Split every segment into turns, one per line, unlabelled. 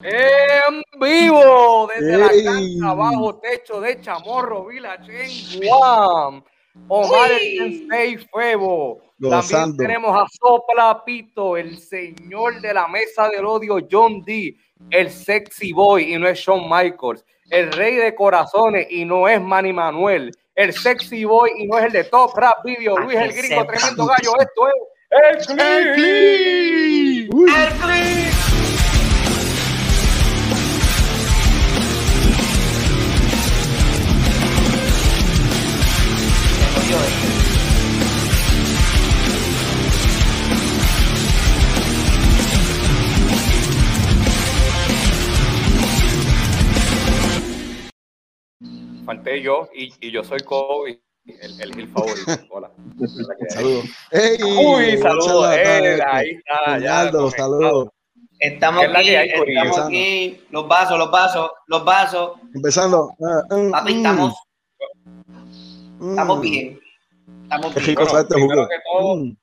En vivo desde la cancha bajo techo de Chamorro, Vilachen, Guam. Omar el Sensei Febo. También tenemos a Sopla Pito, el señor de la mesa del odio, John D, el sexy boy y no es Shawn Michaels, el rey de corazones y no es Manny Manuel, el sexy boy y no es el de Top Rap Video, Luis el gringo, tremendo gallo. Esto es el Clip. El Clip. Falté yo y, y yo soy Kobe, el, el, el favorito. Hola.
Saludos.
Uy, saludos. Eh, ahí está.
Saludos.
Estamos aquí, estamos aquí, los vasos, los vasos, los vasos.
Empezando. Uh,
Papi, estamos, mm. estamos bien. Estamos bien.
Rico
bueno, primero que todo, mm.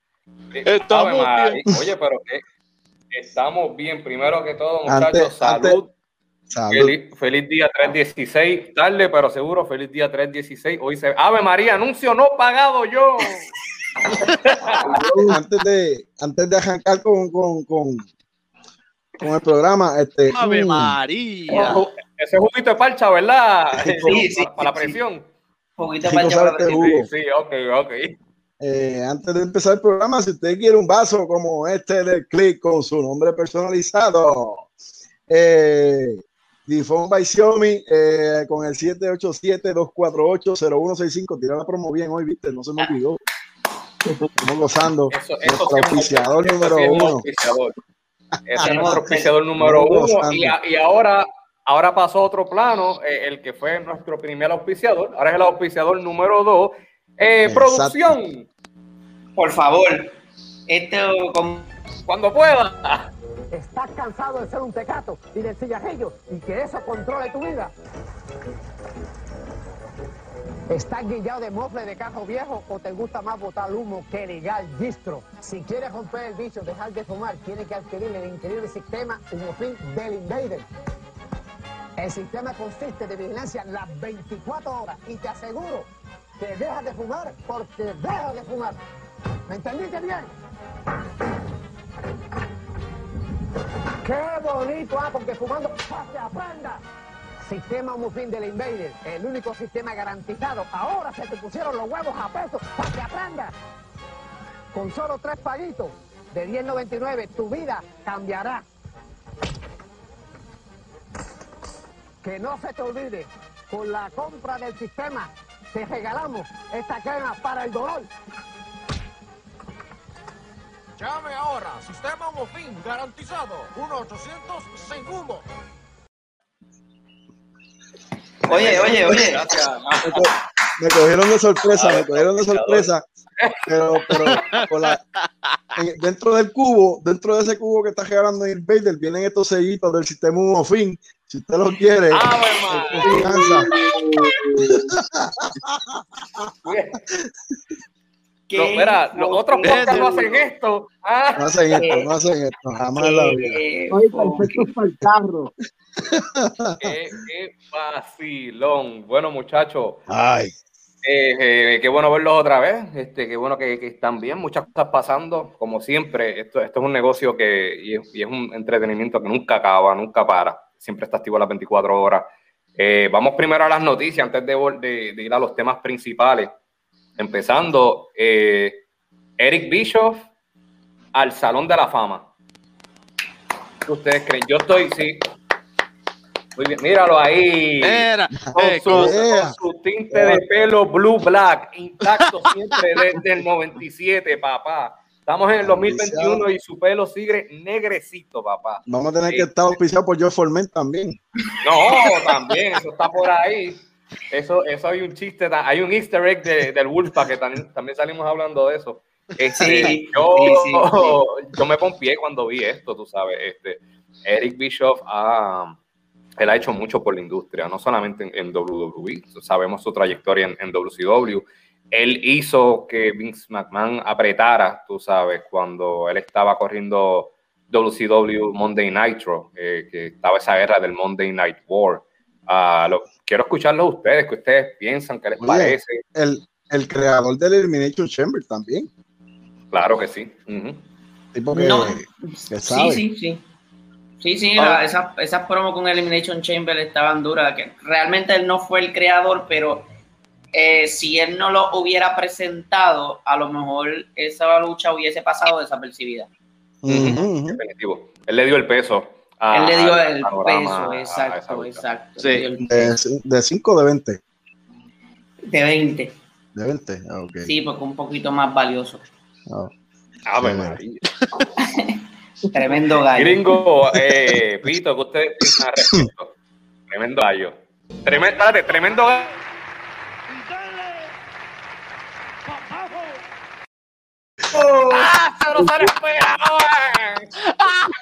estamos bien. Oye, pero que estamos bien. Primero que todo, muchachos, antes, salud. Antes, Feliz, feliz, día 316, tarde pero seguro, feliz día 316. Hoy se Ave María, anuncio no pagado yo.
antes de antes de arrancar con, con, con, con el programa, este
Ave. María. ese juguito de parcha, ¿verdad?
Sí, sí,
para, la presión.
Juguito de parcha para
sí, sí, ok, ok.
Eh, antes de empezar el programa, si usted quiere un vaso como este de Click con su nombre personalizado, eh, Difon by Xiaomi eh, con el 787-248-0165. Tira la promo bien hoy, viste, no se me olvidó. Estamos gozando.
Eso, eso nuestro auspiciador número uno. Ese es nuestro auspiciador número uno. Y, y, ahora, ahora pasó otro plano, eh, el que fue nuestro primer auspiciador. Ahora es el auspiciador número dos. Eh, producción.
Por favor. Este,
cuando pueda.
¿Estás cansado de ser un tecato y de cigajillo y que eso controle tu vida? ¿Estás guillado de mofle de cajo viejo o te gusta más botar humo que legal distro? Si quieres romper el bicho, dejar de fumar, tienes que adquirir el increíble sistema Humofin del Invader. El sistema consiste de vigilancia las 24 horas y te aseguro que dejas de fumar porque dejas de fumar. ¿Me entendiste bien? ¡Qué bonito! Ah, porque fumando se aprenda. Sistema Mufin del Invader, el único sistema garantizado. Ahora se te pusieron los huevos a peso para que aprenda. Con solo tres paguitos de 10.99, tu vida cambiará. Que no se te olvide, con la compra del sistema te regalamos esta crema para el dolor.
Llame ahora, sistema Mofin garantizado, 1-800 segundos.
Oye, oye, oye.
Me cogieron de sorpresa, me cogieron de sorpresa. Pero, pero dentro del cubo, dentro de ese cubo que está regalando el Vader, vienen estos sellitos del sistema Mofin. Si usted los quiere,
confianza. No, mira, los otros podcasts no hacen esto.
Ah. No hacen esto, no hacen esto, jamás la vida.
Oye, perfecto para el carro.
Qué, qué vacilón. Bueno, muchachos.
Ay.
Eh, eh, qué bueno verlos otra vez. Este, qué bueno que, que, están bien. Muchas cosas pasando. Como siempre, esto, esto es un negocio que y es, y es, un entretenimiento que nunca acaba, nunca para. Siempre está activo las 24 horas. Eh, vamos primero a las noticias antes de, de, de ir a los temas principales. Empezando, eh, Eric Bischoff al Salón de la Fama. ¿Qué ustedes creen? Yo estoy, sí. Muy bien, míralo ahí.
Mira,
con, eh, su, con, su, tinte de pelo blue black, intacto siempre desde el 97, papá. Estamos en el 2021 y su pelo sigue negrecito, papá.
Vamos a tener sí. que estar auspiciado por Joe Forment también.
No, también, eso está por ahí. Eso, eso hay un chiste, hay un easter egg de, del Wolfpack que también, también salimos hablando de eso. Este, sí, yo, sí, sí. yo me pompié cuando vi esto, tú sabes. Este, Eric Bischoff ha, él ha hecho mucho por la industria, no solamente en, en WWE, sabemos su trayectoria en, en, WCW. Él hizo que Vince McMahon apretara, tú sabes, cuando él estaba corriendo WCW Monday Nitro, eh, que estaba esa guerra del Monday Night War. Uh, lo, quiero escucharlo a ustedes, que ustedes piensan, qué les parece.
El, el, creador del Elimination Chamber también.
Claro que sí.
no, sí, sí, sí. Sí, sí, ah. esas, esas promos con Elimination Chamber estaban duras. Que realmente él no fue el creador, pero eh, si él no lo hubiera presentado, a lo mejor esa lucha hubiese pasado desapercibida.
Definitivo. Él le dio el peso.
Él le dio el peso, exacto, exacto.
De 5 de 20.
De 20.
De 20, ah, ok.
Sí, porque un poquito más valioso.
Ah, ah bueno.
Tremendo gallo.
Gringo, eh, Pito, ¿qué ustedes piensan al respecto? Tremendo gallo. Tremendo, tremendo gallo. ¡Ah! ¡No se lo esperaban!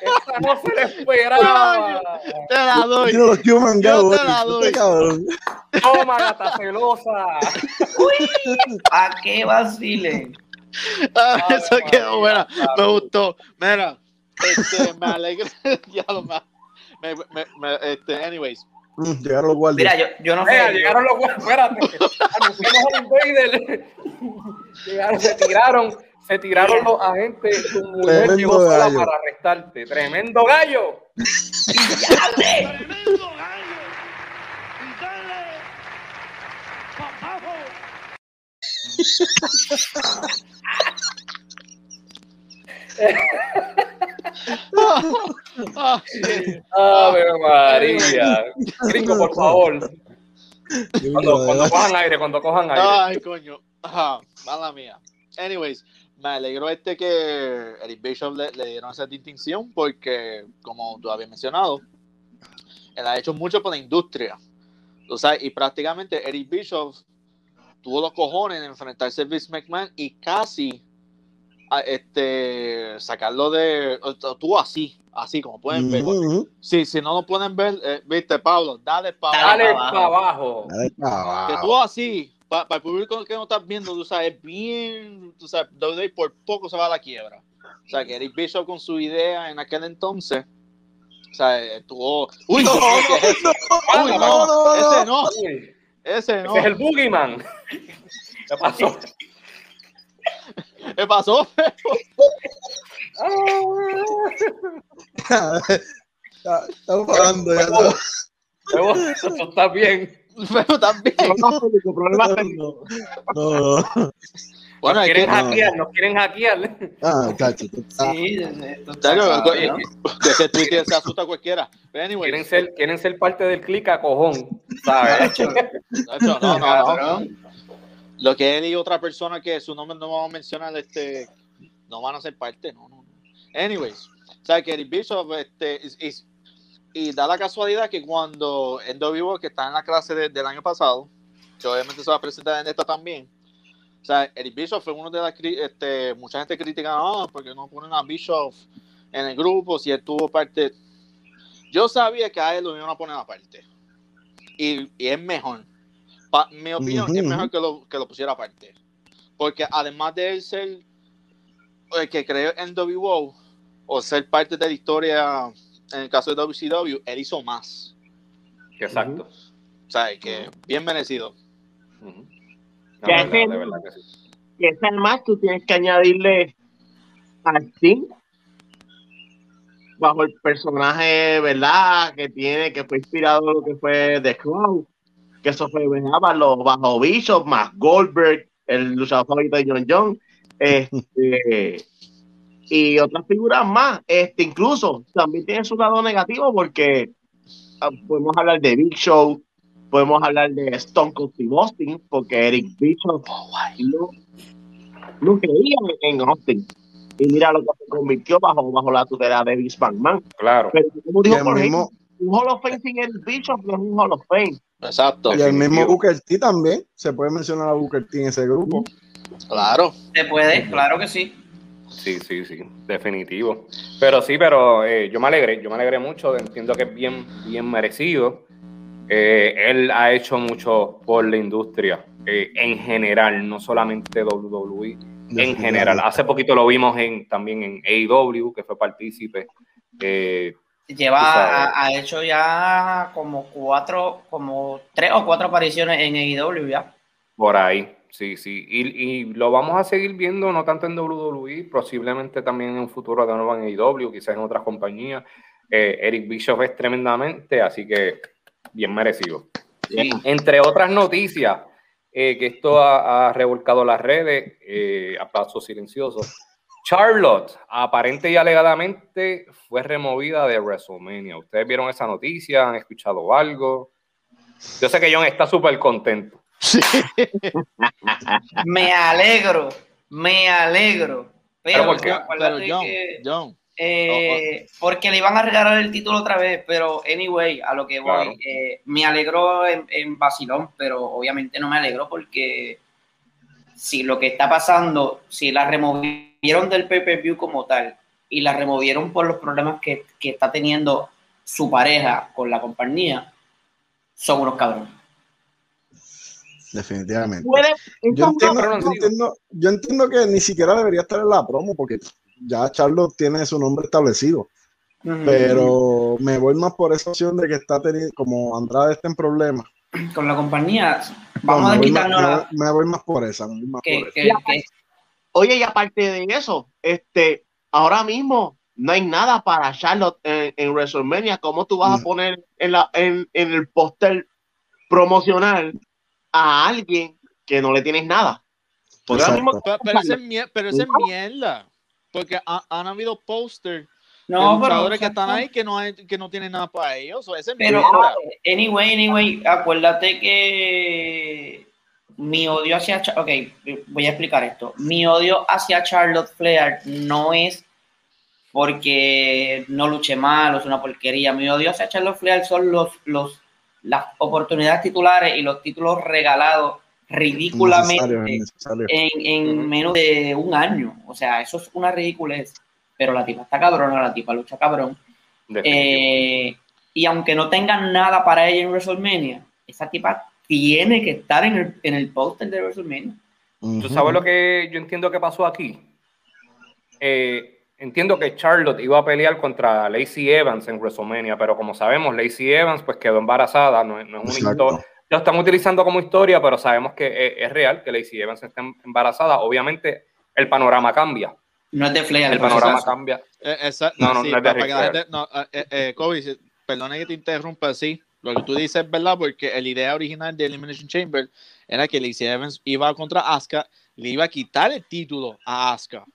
¡Esa no se lo esperaba!
Te la doy.
Yo, yo, mangado,
yo te la doy.
Toma, gata celosa.
Uy, ¿a qué vacilen?
Ah, eso quedó buena. Me gustó. Mira, este, me alegra. ya lo más. Me, me, me, este, anyways.
Mm, llegaron los guardias.
Mira, yo, yo no
sé. Mira, llegaron los guardias. Espérate. Anunciamos al Invader. Llegaron, se tiraron se tiraron los agentes, tu mujer llegó sola para arrestarte. ¡Tremendo gallo! ¡Tremendo gallo! ¡Y dale! ¡Papajo! ¡Ave María! Gringo, por favor. Cuando, cuando cojan aire, cuando cojan aire.
Ay, coño. Ajá, mala mía. Anyways, me alegro este que Eric Bishop le, dieron esa distinción porque, como tú habías mencionado, él ha hecho mucho por la industria. O sea, y prácticamente Eric Bishop tuvo los cojones de enfrentarse a Vince McMahon y casi a, este, sacarlo de. Tuvo así, así como pueden ver. Sí, si no lo pueden ver, eh, viste, Pablo, dale para
dale abajo.
Dale para abajo.
Que tuvo así, para el público que no estás viendo, tú sabes, bien, tú sabes, WWE por poco se va a la quiebra. O sea, que Eric Bishop con su idea en aquel entonces, o sea, estuvo... ¡Uy, no, no, no, no, no, ese no, ese no.
Ese es el Boogeyman. ¿Qué pasó?
¿Qué pasó?
Estamos pagando ya.
Eso está bien.
Pero también.
No, no. Bueno, nos quieren hackear, nos quieren hackear.
Ah, cacho.
Sí,
claro, que ese Twitter se asusta a cualquiera.
Anyway, quieren, ser, quieren ser parte del click a cojón, ¿sabes?
no, no, no, Lo que él y otra persona que su nombre no vamos a mencionar, este, no van a ser parte, no, no. Anyways, ¿sabes que Eric Bishop este, is, y da la casualidad que cuando en vivo que está en la clase del año pasado, que obviamente se va a presentar en esta también, o sea, Eric Bishop fue uno de las este, mucha gente critica, ah, porque no ponen a Bishop en el grupo si él tuvo parte. Yo sabía que a él lo iban a poner aparte. Y, y es mejor. mi opinión es mejor que lo, que lo pusiera aparte. Porque además de él ser el que creó en WO o ser parte de la historia en el caso de WCW, él hizo más.
Exacto.
O sea, que bien merecido.
que es el más, tú tienes que añadirle a Sting bajo el personaje, ¿verdad? Que tiene, que fue inspirado lo que fue The Crow, que eso fue los bajo Bishop, más Goldberg, el luchador favorito de John John. Este, y otras figuras más. Este, incluso también tiene su lado negativo porque ah, podemos hablar de Big Show, podemos hablar de Stone Cold y Austin, porque Eric Bishop no, no creía en Austin. Y mira lo que se convirtió bajo, bajo la tutela de Vince McMahon.
Claro.
Pero como dijo por mismo, un Hall of Fame sin Eric Bishop no es un Hall of Fame.
Exacto.
Y el mismo Booker T también. Se puede mencionar a Booker T en ese grupo.
Claro.
Se puede, claro que sí.
Sí, sí, sí, definitivo. Pero sí, pero eh, yo me alegré, yo me alegré mucho, entiendo que es bien, bien merecido. Eh, él ha hecho mucho por la industria eh, en general, no solamente WWE, en general. Hace poquito lo vimos en, también en AEW, que fue partícipe. Eh,
Lleva, ha, hecho ya como cuatro, como tres o cuatro apariciones en AEW ya.
Por ahí, sí, sí. Y, y, lo vamos a seguir viendo, no tanto en WWE, posiblemente también en un futuro de nuevo en AEW, quizás en otras compañías. Eh, Eric Bischoff es tremendamente, así que bien merecido. Entre otras noticias, eh, que esto ha, ha, revolcado las redes eh, a pasos silenciosos. Charlotte, aparente y alegadamente, fue removida de WrestleMania. ¿Ustedes vieron esa noticia? ¿Han escuchado algo? Yo sé que John está súper contento.
Me alegro, me alegro. Pero,
porque,
John, eh, porque le iban a regalar el título otra vez, pero anyway, a lo que voy, eh, me alegró en, en Basilón, pero obviamente no me alegro porque si lo que está pasando, si la removieron del pay-per-view como tal y la removieron por los problemas que, que está teniendo su pareja con la compañía, son unos cabrones.
Definitivamente. Yo entiendo, yo entiendo, que ni siquiera debería estar en la promo porque ya Charlotte tiene su nombre establecido. Pero me voy más por esa opción de que está teniendo, como Andrade está en problemas.
Con la compañía, vamos a quitarnos
me, voy más por esa.
Oye, y aparte de eso, este, ahora mismo no hay nada para Charlotte en, WrestleMania. ¿Cómo tú vas a poner en, la, en, en el póster promocional a alguien que no le tienes nada?
pero, pero, ese es mierda. Porque han habido póster
no,
de jugadores que están ahí que no, hay, que no tienen nada para ellos.
pero, anyway, anyway, acuérdate que mi odio hacia. Ok, voy a explicar esto. Mi odio hacia Charlotte Flair no es porque no luche mal o es una porquería. Mi odio hacia Charlotte Flair son los, los, las oportunidades titulares y los títulos regalados ridículamente En, en, menos de un año. O sea, eso es una ridiculez. Pero la tipa está cabrona, la tipa lucha cabrón. Eh, y aunque no tengan nada para ella en WrestleMania, esa tipa tiene que estar en el, en el póster de WrestleMania.
¿Tú sabes lo que yo entiendo que pasó aquí? Eh, entiendo que Charlotte iba a pelear contra Lacey Evans en WrestleMania, pero como sabemos, Lacey Evans pues quedó embarazada, no, no es una historia lo están utilizando como historia, pero sabemos que es, real, que Lacey Evans está embarazada. Obviamente, el panorama cambia.
No es de Flair.
El panorama cambia.
Eh, no, no, no es de no, eh, eh, Kobe, perdona que te interrumpa, sí. Lo que tú dices es verdad, porque la idea original de Elimination Chamber era que Lacey Evans iba contra Asuka, le iba a quitar el título a Asuka.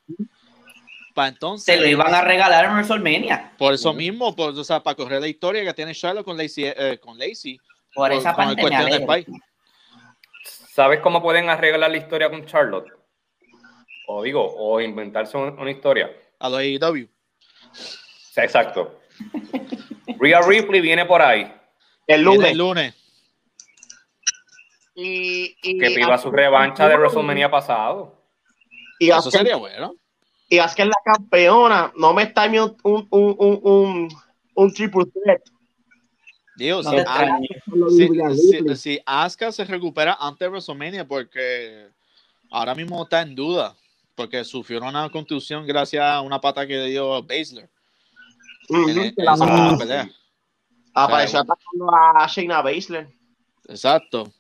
Para entonces,
Se lo iban a regalar en WrestleMania.
Por eso mismo, por, o sea, para correr la historia que tiene Charlotte con Lacey, con Lacey
por esa parte
¿Sabes cómo pueden arreglar la historia con Charlotte? O digo, o inventarse una, historia.
A lo AEW.
exacto. Rhea Ripley viene por ahí.
El lunes.
El lunes.
Y,
que piba su revancha de WrestleMania pasado.
Y
Eso sería bueno.
Y que es la campeona. No me está un, un, un, un, un triple threat
Dios, si, Asuka se recupera antes de WrestleMania, porque ahora mismo está en duda, porque sufrió una contusión gracias a una pata que dio Baszler.
Apareció atacando a Shayna Baszler.
Exacto.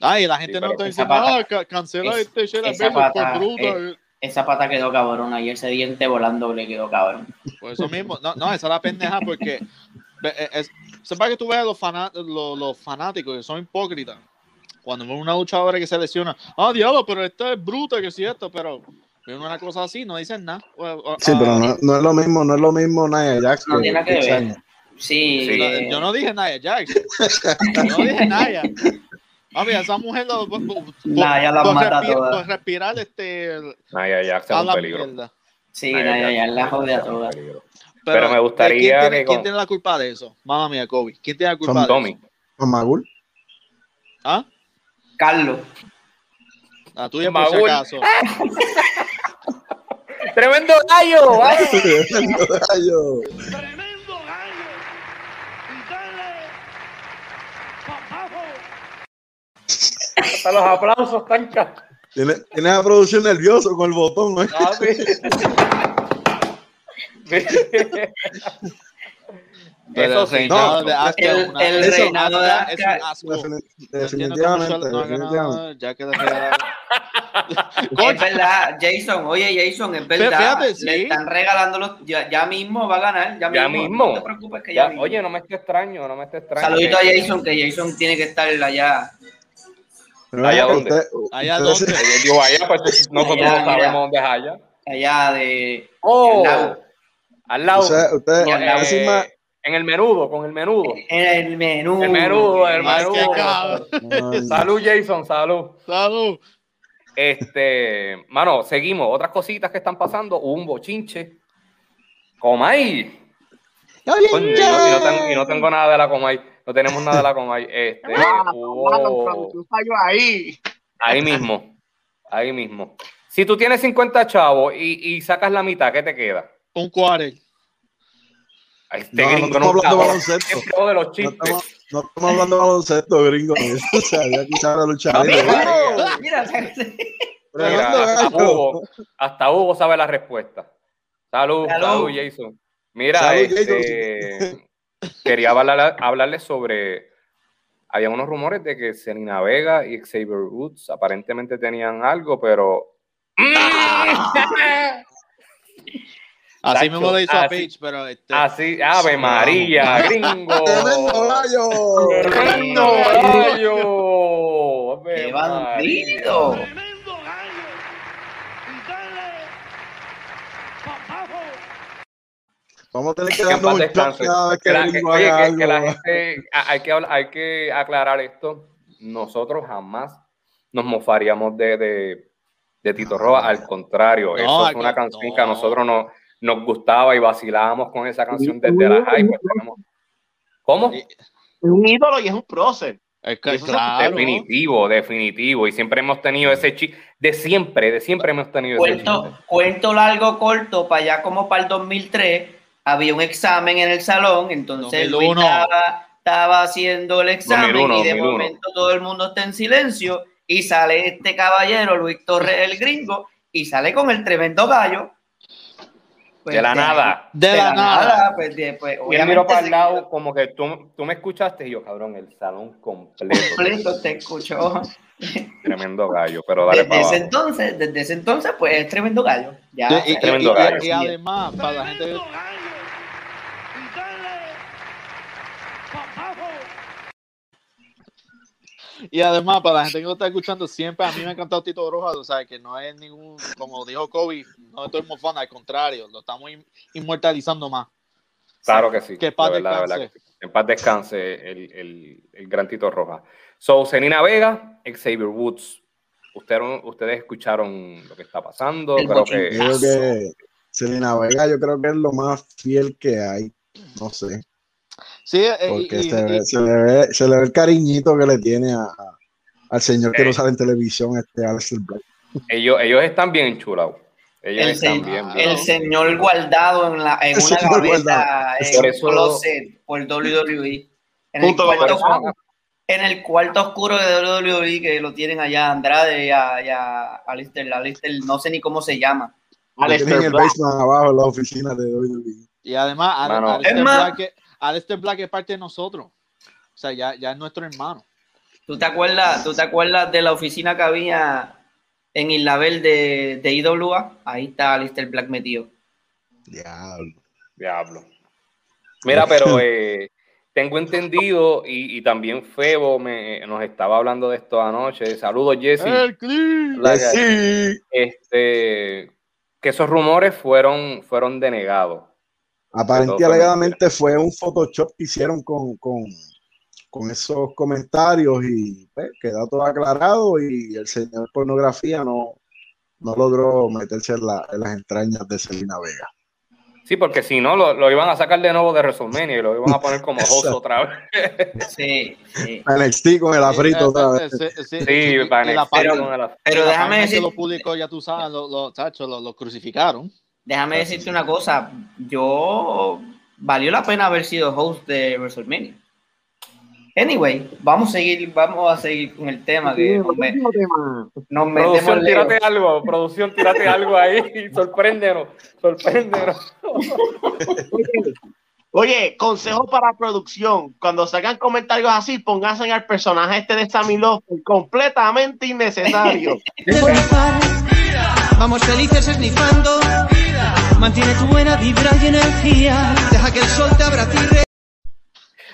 Ay, la gente no está diciendo, ah, cancela este Shayna Baszler por bruta.
Esa pata quedó cabrón, y ese diente volando le quedó cabrón.
Por eso mismo, no, no, esa es la pendeja porque eh, es, sepa que tú veas los, los, fanáticos que son hipócritas. Cuando ven una luchadora que se lesiona, ah, diablo, pero esta es bruta, que es cierto, pero ven una cosa así, no dicen nada.
Sí, pero no, no, es lo mismo, no es lo mismo Nia Jax.
No tiene que ver. Sí.
sí. yo no dije Nia Jax. yo no dije Nia. Mami, esa mujer lo, por,
Naya la mata
respir, toda. por respirar este
Nia Jax es un peligro.
Sí, Nia Jax la jode a toda.
Pero, me gustaría.
¿quién tiene, ¿quién tiene, la culpa de eso? Mamá mía, Kobe. ¿Quién tiene la culpa de Tommy. eso?
Con Magul.
¿Ah?
Carlos.
A tuya por si acaso.
¡Tremendo gallo!
¡Tremendo gallo!
¡Tremendo gallo! ¡Y dale! ¡Papajo!
Hasta los aplausos, tanca.
Tienes, tienes a producción nervioso con el botón, ¿no?
Pero eso sí, no, de Asuka, el, una, el eso, reinado de Asuka es un asco.
Definitivamente,
no definitivamente. Ya que es verdad, Jason, oye Jason, es verdad. Fíjate, sí. Le están regalando los, ya, ya, mismo va a ganar, ya,
ya
mismo.
No te preocupes que ya, ya mismo. Oye, no me esté extraño, no me esté extraño.
Saludito a Jason, que Jason tiene que estar allá.
¿Allá dónde? Allá dónde. Digo, allá, pues nosotros allá, no sabemos dónde es allá.
Allá de.
Oh, al lado. Al lado. O sea, usted, eh, en el menudo, con el menudo.
En el menudo.
El menudo, el menudo. salud, Jason, salud.
Salud.
Este, mano, seguimos. Otras cositas que están pasando. un bochinche. Comay. Coño, y, no, y, no tengo, y, no, tengo, nada de la Comay. No tenemos nada de la Comay. Este, ah, hubo...
ahí.
Ahí mismo. Ahí mismo. Si tú tienes 50 chavos y, y sacas la mitad, ¿qué te queda?
Un cuarenta.
Este no, gringo no estamos hablando de baloncesto.
De los chistes.
No, estamos, no estamos hablando de baloncesto, gringo. o sea, ya quizás la lucha
Mira, mira, hasta, Hugo, hasta Hugo sabe la respuesta. Salud, salud, Jason. Mira, salud, este, Jason. quería hablar, hablarles sobre. Había unos rumores de que Selena Vega y Xavier Woods aparentemente tenían algo, pero.
Así mismo lo hizo a Peach, pero. Este...
Así, Ave María, gringo.
¡Tremendo gallo!
¡Tremendo gallo!
¡Qué bandido!
¡Tremendo gallo! Y dale.
Vamos a tener que darnos un
shock cada vez que el gringo haga algo. Que la gente, hay, que, hay que aclarar esto. Nosotros jamás nos mofaríamos de, de, de Tito Roa. Al contrario, no, eso es una canción no. que a nosotros nos nos gustaba y vacilábamos con esa canción desde la high. Pues ¿Cómo? Es
un ídolo y es un prócer.
Es que, claro. Definitivo, definitivo. Y siempre hemos tenido ese chiste. De siempre, de siempre hemos tenido
cuento,
ese chiste.
Cuento largo, corto, para allá como para el 2003, había un examen en el salón, entonces Luis estaba, estaba, haciendo el examen 2001, y de 2001. momento todo el mundo está en silencio y sale este caballero, Luis Torres el gringo, y sale con el tremendo gallo
pues de la de, nada.
De, de la, la, nada. nada pues, de, pues,
y él miró para el lado como que tú, tú me escuchaste y yo, cabrón, el salón completo.
Completo te escuchó.
Tremendo gallo, pero dale
desde para ese abajo. entonces, desde ese entonces, pues es tremendo gallo. Ya,
y, y,
tremendo
y,
gallo.
y además, para la gente Y además, para la gente que no está escuchando, siempre a mí me ha encantado Tito Rojas, o sea, que no es ningún, como dijo Kobe, no estoy mofando, al contrario, lo estamos inmortalizando más.
Claro que sí.
Que paz verdad, descanse.
Verdad, en paz descanse el, el, el, gran Tito Rojas. So, Senina Vega, Xavier Woods. Usted, ustedes escucharon lo que está pasando.
El
creo que,
creo que Selena Vega, yo creo que es lo más fiel que hay. No sé.
Sí,
porque
y,
se,
y,
ve, se, le ve, se, le ve, el cariñito que le tiene a, a, al señor que no sale en televisión, este Alex Black.
Ellos, ellos están bien enchulados. Ellos
el,
están
se,
bien,
bien. el señor guardado en, la, en una gaveta en por eso, closet por WWE. En el, cuarto, en el cuarto oscuro de WWE que lo tienen allá Andrade y a, y a Alistair, Alistair, no sé ni cómo se llama.
Alistair el basement abajo en la oficina de WWE.
Y además,
Mano,
Alistair, Black, Alistair Black es parte de nosotros. O sea, ya, ya es nuestro hermano.
¿Tú te acuerdas, tú te acuerdas de la oficina que había en Isla Verde de IWA? Ahí está Alistair Black metido.
Diablo.
Diablo. Mira, pero eh, tengo entendido, y, y, también Febo me, nos estaba hablando de esto anoche. Saludos, Jesse. Este, que esos rumores fueron, fueron denegados.
Aparentemente, alegadamente fue un Photoshop que hicieron con, con, con esos comentarios y pues, quedó todo aclarado y el señor pornografía no, no logró meterse en, la, en, las entrañas de Selena Vega.
Sí, porque si no, lo, lo, iban a sacar de nuevo de WrestleMania y lo iban a poner como host otra vez.
sí, sí.
NXT con el afrito otra vez.
Sí, sí, sí para NXT
pero,
con el afrito.
Pero déjame decir...
Lo público, ya tú sabes, los lo, lo, lo, lo crucificaron.
Déjame decirte una cosa, yo valió la pena haber sido host de WrestleMania. Anyway, vamos a seguir, vamos a seguir con el tema que nos, me,
nos Producción, tírate algo, producción, tírate algo ahí, sorpréndenos, sorpréndenos.
Oye, consejo para producción, cuando sacan comentarios así, pónganse al personaje este de Sammy Love, completamente innecesario.
Vamos felices esnifando, mantiene tu buena vibra y energía, deja que el sol te abrace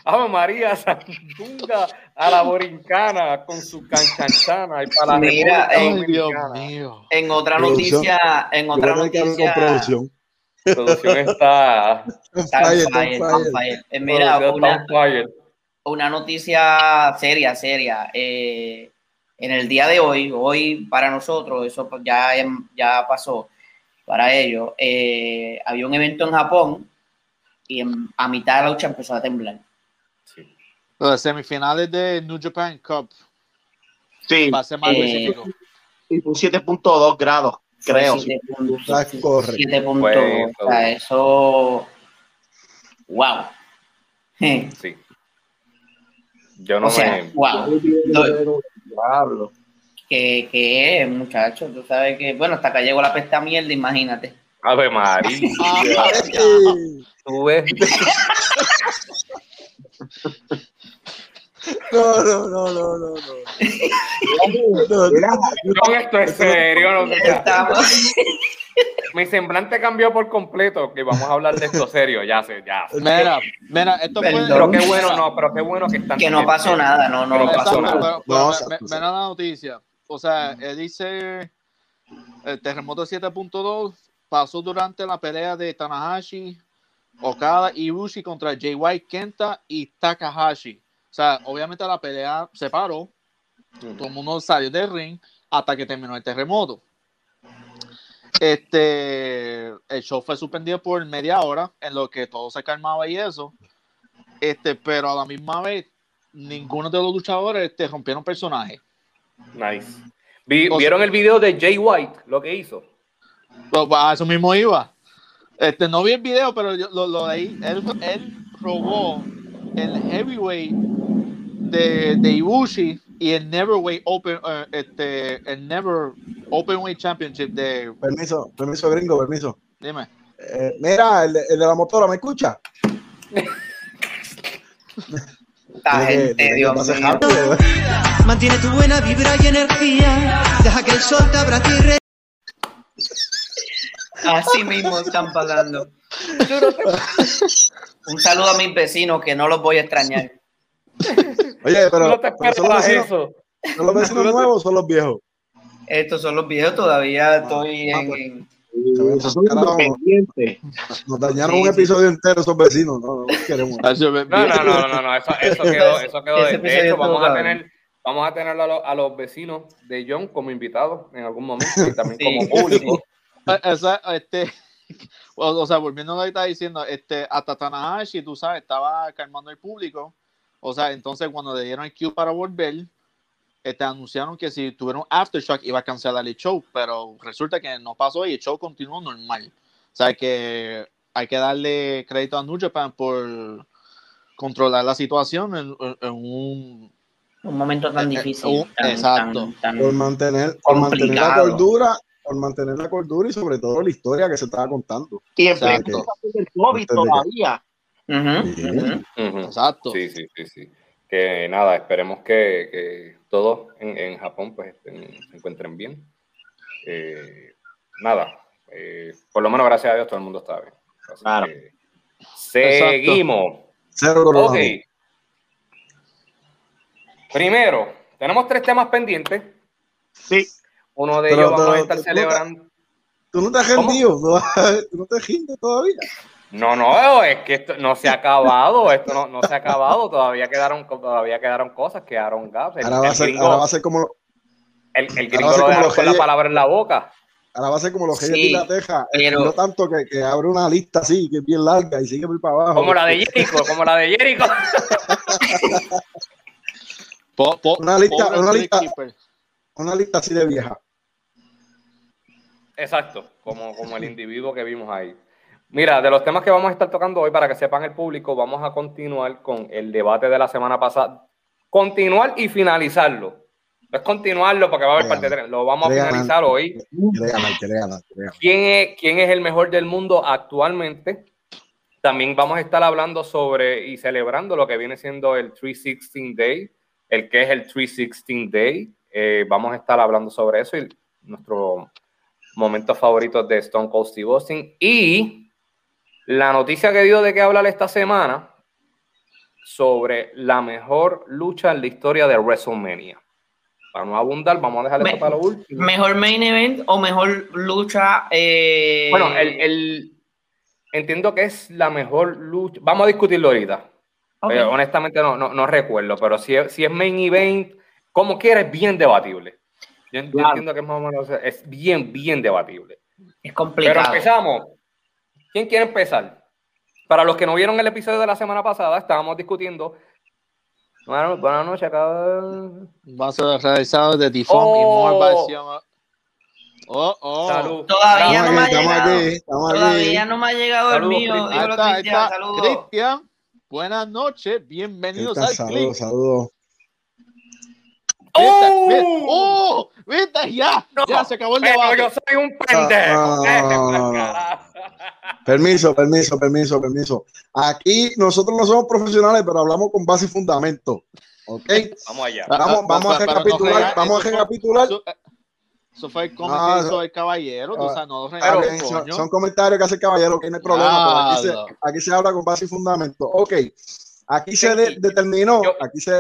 Ave María Sandunga a la borincana con su canchanchana y para
Mira, en, Dios mío. en otra noticia, en otra noticia.
Producción.
producción está,
Mira, una, una, noticia seria, seria. Eh, en el día de hoy, hoy para nosotros, eso ya, ya pasó para ellos, eh, había un evento en Japón y a mitad de la lucha empezó a temblar.
Las semifinales de New Japan Cup.
Sí.
Va a ser más eh,
Y un 7.2 grados, creo.
7.2. Corre. 7 puntos. O sea, eso. ¡Wow!
Sí. Yo no
o sea, me. ¡Wow!
Diablo.
Que, que es, muchacho. Tú sabes que. Bueno, hasta acá llegó la pesta mierda, imagínate.
Ave María. Tú ves.
No, no, no, no, no, no.
No, esto es serio. No, Mi semblante cambió por completo, que vamos a hablar de esto serio, ya sé, ya.
Mira, mira, esto fue...
Pero qué bueno, no, pero qué bueno que están...
Que no pasó nada, no, no, no pasó nada.
Mira la noticia. O sea, él dice, el terremoto 7.2 pasó durante la pelea de Tanahashi, Okada y Bushi contra JY Kenta y Takahashi. O sea, obviamente la pelea se paró, todo el mundo salió del ring hasta que terminó el terremoto. Este, el show fue suspendido por media hora, en lo que todo se calmaba y eso. Este, pero a la misma vez, ninguno de los luchadores te rompieron personaje.
Nice. ¿Vieron el video de Jay White, lo que hizo?
A eso mismo iba. Este, no vi el video, pero lo, lo de ahí, él, él robó el heavyweight de, de Ibushi y el Neverweight Open, uh, este, el Never Openweight Championship de.
Permiso, permiso, gringo, permiso.
Dime.
Eh, mira, el, el, de la motora, ¿me escucha?
La gente, Dios mío.
Mantiene tu buena vibra y energía. Deja que el sol te abrace
Así mismo están pagando. Un saludo a mis vecinos que no los voy a extrañar.
Oye, pero.
No te esperas eso.
¿Son los vecinos nuevos o son los viejos?
Estos son los viejos, todavía estoy ah, en.
Nos dañaron un episodio entero esos vecinos, no, no queremos.
No, no, no, no, no, eso, eso quedó, eso quedó de, de hecho, vamos a tener, vamos a tener a, los, a los vecinos de John como invitados en algún momento y también como público.
O sea, este, o, sea, volviendo a lo que estaba diciendo, este, hasta Tanahashi, tú sabes, estaba calmando el público. O sea, entonces cuando le dieron el cue para volver, este, anunciaron que si tuvieron Aftershock iba a cancelar el show, pero resulta que no pasó y el show continuó normal. O sea, que hay que darle crédito a New Japan por controlar la situación en, un
un momento tan difícil.
exacto.
por mantener, por mantener la cordura por mantener la cordura y sobre todo la historia que se estaba contando.
Y en el COVID todavía.
Exacto.
Sí, sí, sí, sí. Que nada, esperemos que, que todos en, en, Japón pues se encuentren bien. Eh, nada, eh, por lo menos gracias a Dios todo el mundo está bien.
claro.
seguimos.
Cero.
Primero, tenemos tres temas pendientes.
Sí.
Uno de ellos vamos a estar celebrando.
¿Tú no te has rendido? ¿Tú no te has todavía?
No, no, es que esto no se ha acabado, esto no, no se ha acabado, todavía quedaron, todavía quedaron cosas, quedaron gaps.
ahora, va a ser, ahora va a ser como
el, el gringo lo deja con la palabra en la boca.
Ahora va a ser como los reyes de la teja, no tanto que, que, abre una lista así, que es bien larga y sigue muy para abajo.
Como la de Jericho, como la de Jericho.
una lista, una lista, una lista así de vieja.
Exacto, como, como el individuo que vimos ahí. Mira, de los temas que vamos a estar tocando hoy, para que sepan el público, vamos a continuar con el debate de la semana pasada, continuar y finalizarlo. No es continuarlo porque va a haber parte 3. Lo vamos a finalizar hoy. ¿Quién es, ¿Quién es el mejor del mundo actualmente? También vamos a estar hablando sobre y celebrando lo que viene siendo el 316 Day, el que es el 316 Day. Eh, vamos a estar hablando sobre eso y nuestros momentos favoritos de Stone Cold Steve Austin. Y la noticia que dio de qué hablar esta semana sobre la mejor lucha en la historia de WrestleMania. Para no abundar, vamos a dejar esto para lo último.
¿Mejor main event o mejor lucha? Eh,
bueno, el, entiendo que es la mejor lucha. Vamos a discutirlo ahorita. Eh, honestamente no, no, recuerdo, pero si es, si es main event, como quieras, es bien debatible. Yo, entiendo que es más o menos, es bien, bien debatible.
Es complicado.
Pero empezamos. ¿Quién quiere empezar? Para los que no vieron el episodio de la semana pasada, estábamos discutiendo. Bueno, buenas noches, acá.
Va a ser realizado de Tifón y
More Oh, oh. Todavía no me ha llegado. Todavía no me ha llegado el mío.
Cristian, buenas noches, bienvenidos al
Saludos, saludos.
¡Oh! ¡Oh! ¿Viste? Ya, ya se acabó el debate.
yo soy un pendejo.
permiso, permiso, permiso, permiso. Aquí nosotros no somos profesionales, pero hablamos con base y fundamento. ¿Ok?
Vamos allá.
Vamos, vamos a recapitular. Vamos a recapitular.
Eso fue el comentario del caballero. Ah, no,
son, son, comentarios que hace el caballero, que no hay problema. aquí, se, aquí, se, habla con base y fundamento. Ok. Aquí se determinó. aquí se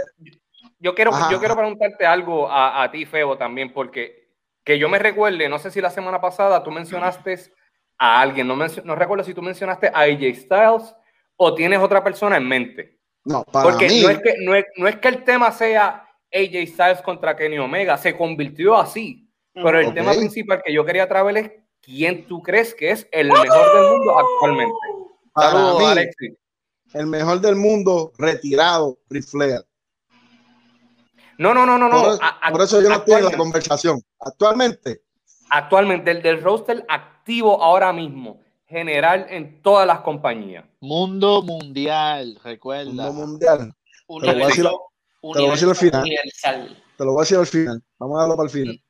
yo quiero, yo quiero preguntarte algo a, a, ti, Febo, también, porque que yo me recuerde, no sé si la semana pasada tú mencionaste a alguien, no, no recuerdo si tú mencionaste a AJ Styles o tienes otra persona en mente.
No, para
porque
mí...
no, es que, no, es, no es que el tema sea AJ Styles contra Kenny Omega, se convirtió así. Pero el tema principal que yo quería traer es quién tú crees que es el mejor del mundo actualmente.
Saludos, Alexis. El mejor del mundo retirado, Ric Flair.
No, no, no, no, no.
Por, eso yo no estoy en la conversación. Actualmente.
Actualmente, el del roster activo ahora mismo, general en todas las compañías.
Mundo mundial, recuerda.
Mundo mundial. te lo voy a decir, al final. Te lo voy a decir al final. Vamos a dejarlo para el final.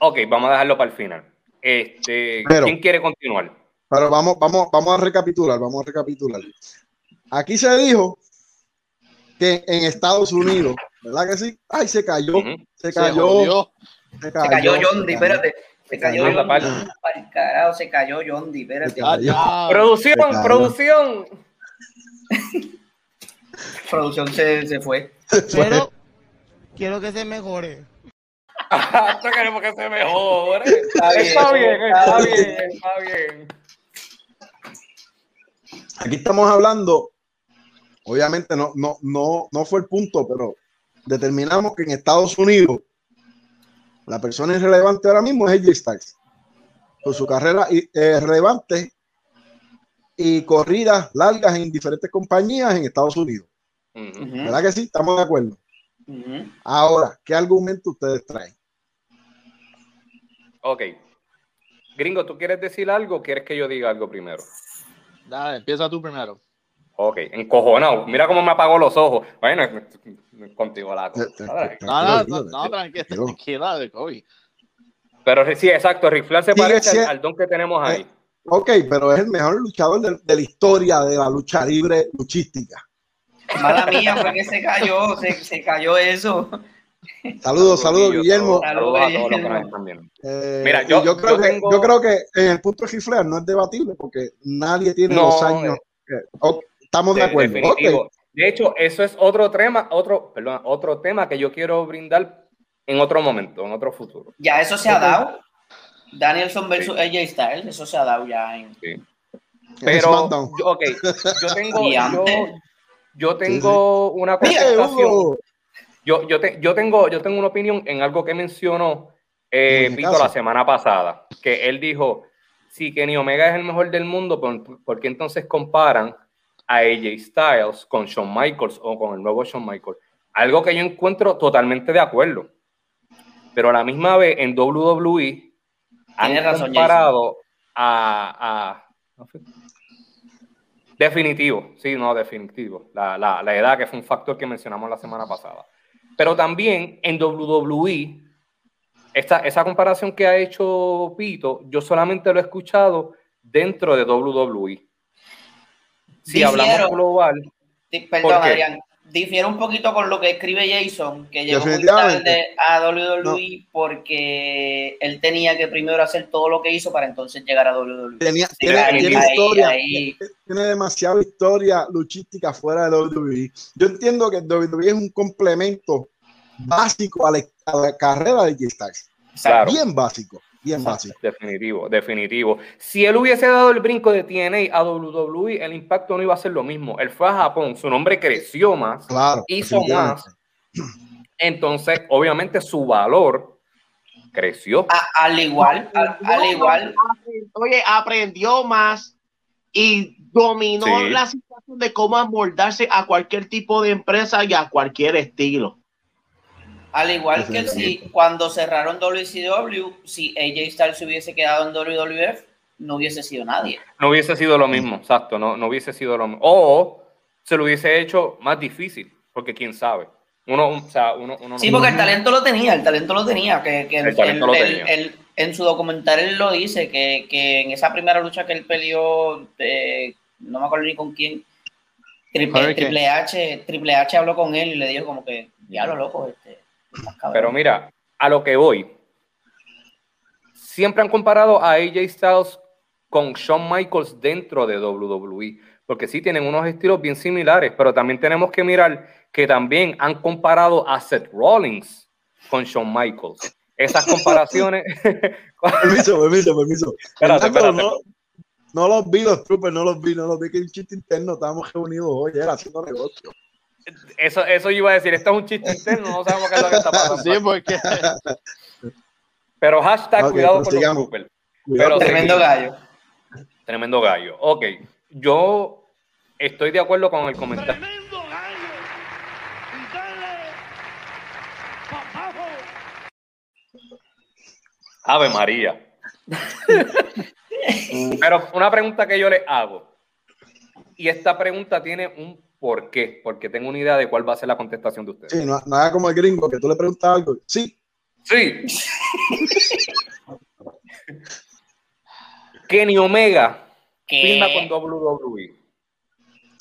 Ok, vamos a dejarlo para el final. Este, ¿Quién quiere continuar?
Pero vamos, vamos, vamos a recapitular, vamos a recapitular. Aquí se dijo que en Estados Unidos ¿Verdad que sí? Ay, se cayó. Se cayó.
Se cayó, se cayó Yondi, espérate. Se cayó Yondi. Carajo, se cayó Yondi, espérate.
Producción, producción.
producción se, se fue.
Pero quiero que se mejore.
Hasta queremos que se mejore. Está bien, está bien, está bien, está bien.
Aquí estamos hablando, obviamente no, no, no, no fue el punto, pero determinamos que en Estados Unidos la persona irrelevante ahora mismo es AJ Styles. Con su carrera eh, relevante y corridas largas en diferentes compañías en Estados Unidos. ¿Verdad que sí? Estamos de acuerdo. Ahora, ¿qué argumento ustedes traen?
Ok. Gringo, ¿tú quieres decir algo o quieres que yo diga algo primero?
Dale, empieza tú primero.
Ok, encojonado. Mira cómo me apagó los ojos. Bueno, contigo la cosa.
No, no, no, tranquila, de COVID.
Pero sí, exacto, Riflar se parece al, don que tenemos ahí.
Eh, ok, pero es el mejor luchador de, la historia de la lucha libre luchística.
Mala mía, fue que se cayó, se, se cayó eso.
Saludos, saludos, Guillermo.
Saludos a todos los que también.
Eh, Mira, yo, yo, creo que, yo creo que en el punto de Rifler no es debatible porque nadie tiene dos años. Eh, Estamos de, acuerdo.
De hecho, eso es otro tema, otro, perdón, otro tema que yo quiero brindar en otro momento, en otro futuro.
Ya eso se ha dado. Danielson versus AJ Styles, eso se ha dado ya en.
Pero, yo, ok, yo tengo, yo, tengo una contestación. Yo, yo, yo, tengo, yo tengo una opinión en algo que mencionó eh, Pito la semana pasada, que él dijo, si Kenny Omega es el mejor del mundo, ¿por, ¿por qué entonces comparan a AJ Styles con Shawn Michaels o con el nuevo Shawn Michaels. Algo que yo encuentro totalmente de acuerdo. Pero a la misma vez en WWE han comparado a, Definitivo, sí, no, definitivo. La, la, edad que fue un factor que mencionamos la semana pasada. Pero también en WWE, esta, esa comparación que ha hecho Pito, yo solamente lo he escuchado dentro de WWE. Si hablamos global.
Perdón, Adrián, difiere un poquito con lo que escribe Jason, que llegó muy tarde a WWE porque él tenía que primero hacer todo lo que hizo para entonces llegar a WWE.
tiene, historia, tiene demasiada historia luchística fuera de WWE. Yo entiendo que WWE es un complemento básico a la, carrera de J Bien básico. Bien fácil.
Definitivo, definitivo. Si él hubiese dado el brinco de TNA a WWE, el impacto no iba a ser lo mismo. Él fue a Japón, su nombre creció más, hizo más. Entonces, obviamente, su valor creció.
al igual, al, igual.
Oye, aprendió más y dominó la situación de cómo amoldarse a cualquier tipo de empresa y a cualquier estilo.
Al igual que si cuando cerraron WCW, si AJ Styles hubiese quedado en WWF, no hubiese sido nadie.
No hubiese sido lo mismo, exacto, no, no hubiese sido lo mismo. O se lo hubiese hecho más difícil, porque quién sabe. Uno, o sea, uno, uno
sí, porque el talento lo tenía, el talento lo tenía. Que, que el, en su documental él lo dice, que, que, en esa primera lucha que él peleó, eh, no me acuerdo ni con quién, Triple, H, Triple H habló con él y le dijo como que, ya lo loco, este,
pero mira, a lo que voy. Siempre han comparado a AJ Styles con Shawn Michaels dentro de WWE, porque sí tienen unos estilos bien similares, pero también tenemos que mirar que también han comparado a Seth Rollins con Shawn Michaels. Esas comparaciones.
permiso, permiso, permiso. Espérate, espérate. No, no, los vi los troopers, no los vi, no los vi que un chiste interno, estábamos reunidos hoy, era haciendo negocio.
Eso, eso iba a decir, esto es un chiste interno, no sabemos qué es lo que está pasando. Sí, porque... Pero hashtag cuidado con los super. Pero
tremendo gallo.
Tremendo gallo. Ok, yo estoy de acuerdo con el comentario. Tremendo gallo. Ave María. Pero una pregunta que yo le hago, y esta pregunta tiene un ¿Por qué? Porque tengo una idea de cuál va a ser la contestación de ustedes.
Sí, no, nada como el gringo, que tú le preguntas algo. Sí.
Sí. Kenny Omega firma con WWE.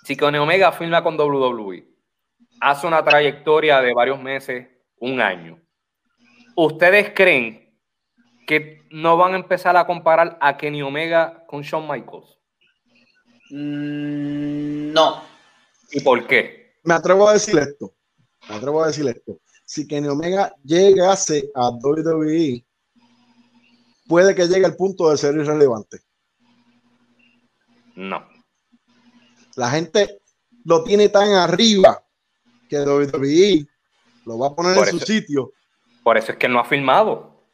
Si Kenny Omega firma con WWE, hace una trayectoria de varios meses, un año. ¿Ustedes creen que no van a empezar a comparar a Kenny Omega con Shawn Michaels?
Mm, no.
¿Y por qué?
Me atrevo a decir esto. Me atrevo a decir esto. Si Kenny Omega llegase a WWE, puede que llegue al punto de ser irrelevante.
No.
La gente lo tiene tan arriba que WWE lo va a poner en su sitio.
Por eso es que no ha filmado.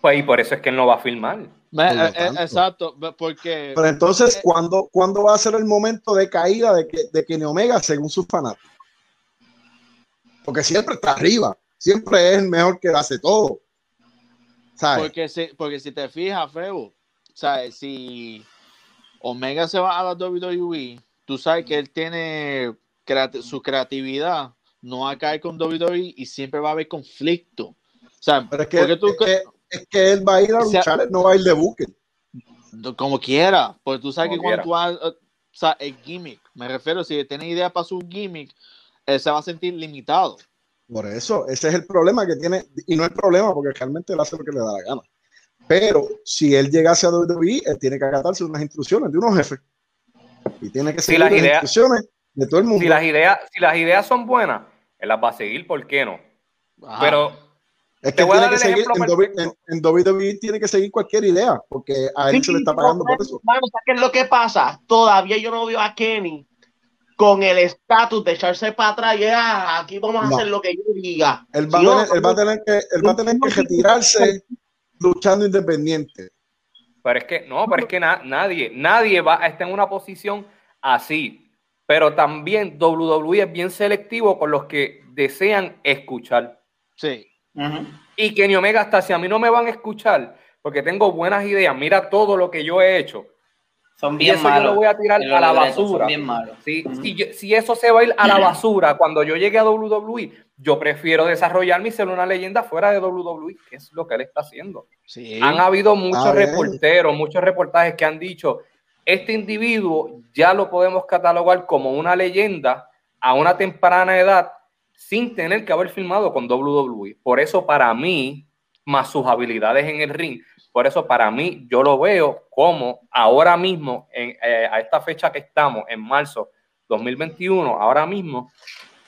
Pues y por eso es que él no va a filmar.
Eh, eh, exacto, porque.
Pero entonces, eh, ¿cuándo, va a ser el momento de caída de, que, de Kenny Omega según sus fanáticos? Porque siempre está arriba, siempre es el mejor que hace todo.
Porque, si, porque si te fijas, Febo, ¿sabes? si Omega se va a la WWE, tú sabes que él tiene su creatividad, no va a caer con WWE y siempre va a haber conflicto. O sea,
Pero es que, tú, es que él va a ir a luchar, no va a ir de buque.
Como quiera, pues tú sabes que cuando tú vas, o sea, el gimmick, me refiero, si tiene idea para su gimmick, él se va a sentir limitado.
Por eso, ese es el problema que tiene, y no es problema porque realmente él hace lo que le da la gana. Pero si él llegase a WWE, él tiene que acatarse unas instrucciones de unos jefes. Y tiene que seguir las, instrucciones de todo el mundo.
Si las ideas, si las ideas son buenas, él las va a seguir, ¿por qué no? Pero
es que tiene que seguir, en, WWE tiene que seguir cualquier idea, porque a él se le está pagando por eso.
¿qué es lo que pasa? Todavía yo no veo a Kenny con el estatus de echarse para atrás y ah, aquí vamos a hacer lo que yo diga.
Él va, a, tener, que, él va a tener que retirarse luchando independiente.
Pero es que, no, pero es que nadie, nadie va a estar en una posición así. Pero también WWE es bien selectivo con los que desean escuchar.
Sí.
Y Kenny Omega, hasta si a mí no me van a escuchar, porque tengo buenas ideas, mira todo lo que yo he hecho.
Son bien
y eso
malos.
yo lo voy a tirar a la basura.
bien malos.
Si, si, si, eso se va a ir a la basura cuando yo llegue a WWE, yo prefiero desarrollarme y ser una leyenda fuera de WWE, que es lo que él está haciendo.
Sí.
Han habido muchos reporteros, muchos reportajes que han dicho, este individuo ya lo podemos catalogar como una leyenda a una temprana edad sin tener que haber filmado con WWE. Por eso para mí, más sus habilidades en el ring, por eso para mí yo lo veo como ahora mismo, en, eh, a esta fecha que estamos, en marzo 2021, ahora mismo,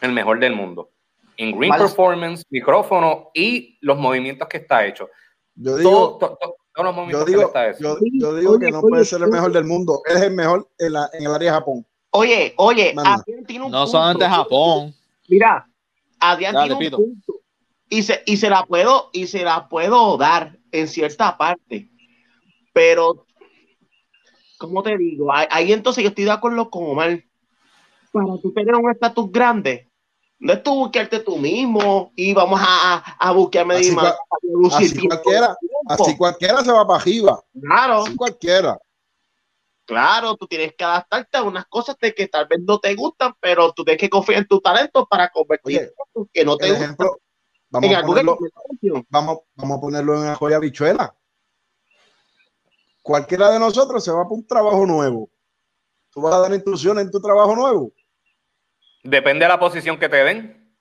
el mejor del mundo. En green marzo. performance, micrófono y los movimientos que está hecho.
Yo digo, todo, todo, todos los movimientos yo digo, que está hecho. Yo, yo digo oye, que no oye, puede ser el mejor del mundo. Es el mejor en, la, en el área de Japón.
Oye, oye,
tiene un no punto. solamente Japón.
Mira, Adrián Dale, tiene un punto. Y se, y se la puedo, y se la puedo dar en cierta parte. Pero, ¿cómo te digo? Ahí, entonces yo estoy de acuerdo con Omar. Para tú tener un estatus grande, no es tú buscarte tú mismo y vamos a, a buscarme
así,
más,
así, así cualquiera, así cualquiera se va para arriba.
Claro.
Así cualquiera.
Claro, tú tienes que adaptarte a unas cosas de que tal vez no te gustan, pero tú tienes que confiar en tu talento para convertirte en que no te
ejemplo, vamos, a ponerlo, vamos, vamos a ponerlo en la joya bichuela. Cualquiera de nosotros se va para un trabajo nuevo. ¿Tú vas a dar instrucciones en tu trabajo nuevo?
Depende de la posición que te den.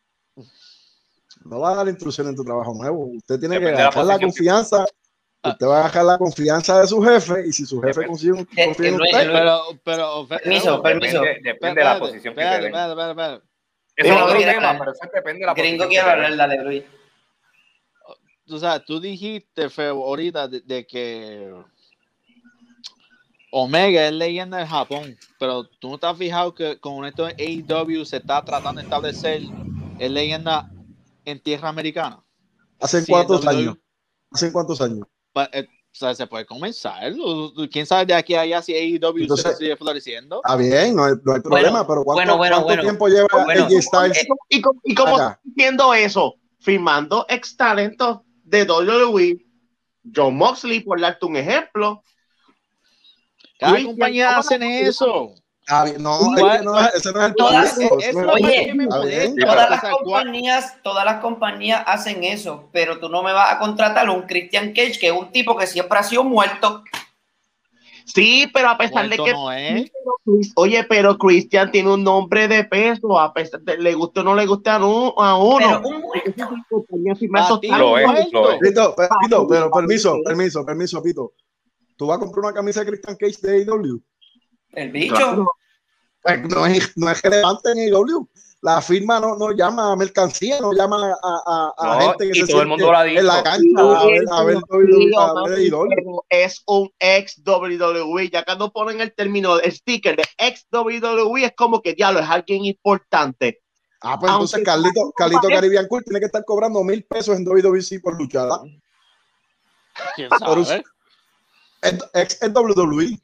No va a dar instrucciones en tu trabajo nuevo. Usted tiene Depende que agarrar la, la confianza. Que... Usted va a agarrar la confianza de su jefe y si su jefe confía, confía en usted.
Pero, pero,
permiso, permiso.
Depende, depende de la posición que te den. Eso es otro tema, pero eso depende de la
Gringo quiero hablar, dale, Luis.
Tú sabes, tú dijiste, Feo, ahorita de, de que Omega es leyenda en Japón, pero tú no te has fijado que con esto de AEW se está tratando de establecer es leyenda en tierra americana.
¿Hace sí, cuántos años? ¿Hace cuántos años?
Pa, eh, o sea, se puede comenzar. ¿Quién sabe de aquí a allá si AEW Entonces, se sigue floreciendo?
Está bien, no hay, no hay problema,
bueno,
pero ¿cuánto,
bueno, bueno,
¿cuánto tiempo lleva
bueno,
AJ Styles?
¿Y, cómo, y cómo haciendo eso? Firmando ex talentos de WWE. John Moxley, por darte un ejemplo.
Cada compañía hacen eso.
Ah, no, es no, ese no es el
todas,
punto.
Es, oye, todas las compañías, todas las compañías hacen eso, pero tú no me vas a contratar a un Christian Cage, que es un tipo que siempre ha sido muerto.
Sí, pero a pesar
muerto
de que.
No es.
Oye, pero Christian tiene un nombre de peso, a pesar de le guste o no le guste a, uno. A uno.
Pero un muerto.
Lo es, lo es.
Pito, Pito, pero permiso, permiso, permiso, Pito. ¿Tú vas a comprar una camisa de Christian Cage de AEW?
El bicho. Claro.
Pues no, es, no es relevante en AEW. La firma no, no llama a mercancía, no llama a, a, a
no,
gente que
y
se
todo el mundo lo ha dicho.
en la cancha a ver, a ver, a ver AEW.
Es un ex WWE. Ya cuando ponen el término, el sticker de ex WWE, es como que diablo, es alguien importante.
Ah, pues Aunque entonces Carlito, Carlito Caribbean Cool tiene que estar cobrando mil pesos en WWE por luchar.
¿Quién sabe?
ex en WWE.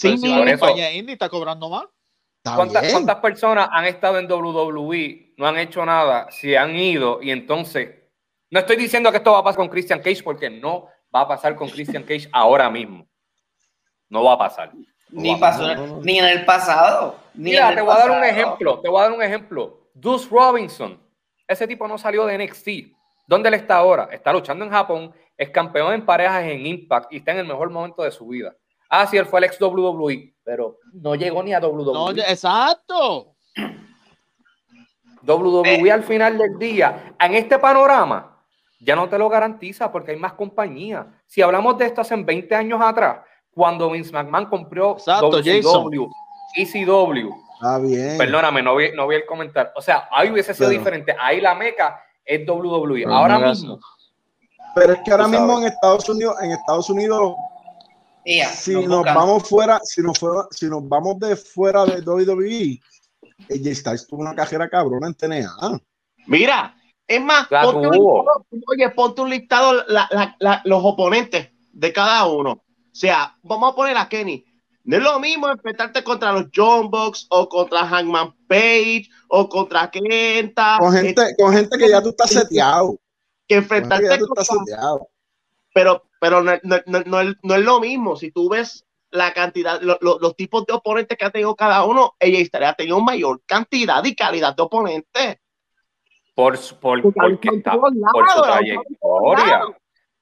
Sí, si la compañía indie está cobrando más.
¿Cuántas, ¿Cuántas, personas han estado en WWE, no han hecho nada, se han ido y entonces, no estoy diciendo que esto va a pasar con Christian Cage porque no va a pasar con Christian Cage ahora mismo. No va a pasar.
Ni pasó, en el pasado. Ni
Mira,
en el
te voy
pasado.
a dar un ejemplo, te voy a dar un ejemplo. Deuce Robinson, ese tipo no salió de NXT. ¿Dónde él está ahora? Está luchando en Japón, es campeón en parejas en Impact y está en el mejor momento de su vida. Ah, sí, él fue el ex WWE, pero no llegó ni a WWE.
No, exacto.
WWE eh. al final del día, en este panorama, ya no te lo garantiza porque hay más compañías. Si hablamos de esto hace 20 años atrás, cuando Vince McMahon compró
exacto,
WCW, ECW.
Ah, bien.
Perdóname, no vi, no vi el comentario. O sea, ahí hubiese sido pero, diferente. Ahí la meca es WWE. Ahora mismo.
Pero es que ahora mismo en Estados Unidos, en Estados Unidos,
yeah,
si nos vamos fuera, si nos fuera, si nos vamos de fuera de WWE, ella está tuvo una cajera cabrona en TNA.
Mira, es más, ponte un, listado, oye, ponte un listado la, la, la, los oponentes de cada uno. O sea, vamos a poner a Kenny. No es lo mismo enfrentarte contra los John Box o contra Hangman Page o contra Kenta.
Con gente, eh, con gente que ya tú estás seteado.
Que enfrentarte
que contra,
Pero pero no, es lo mismo. Si tú ves la cantidad, los tipos de oponentes que ha tenido cada uno, ella ha tenido mayor cantidad y calidad de oponentes.
Por, por, porque está, por su trayectoria.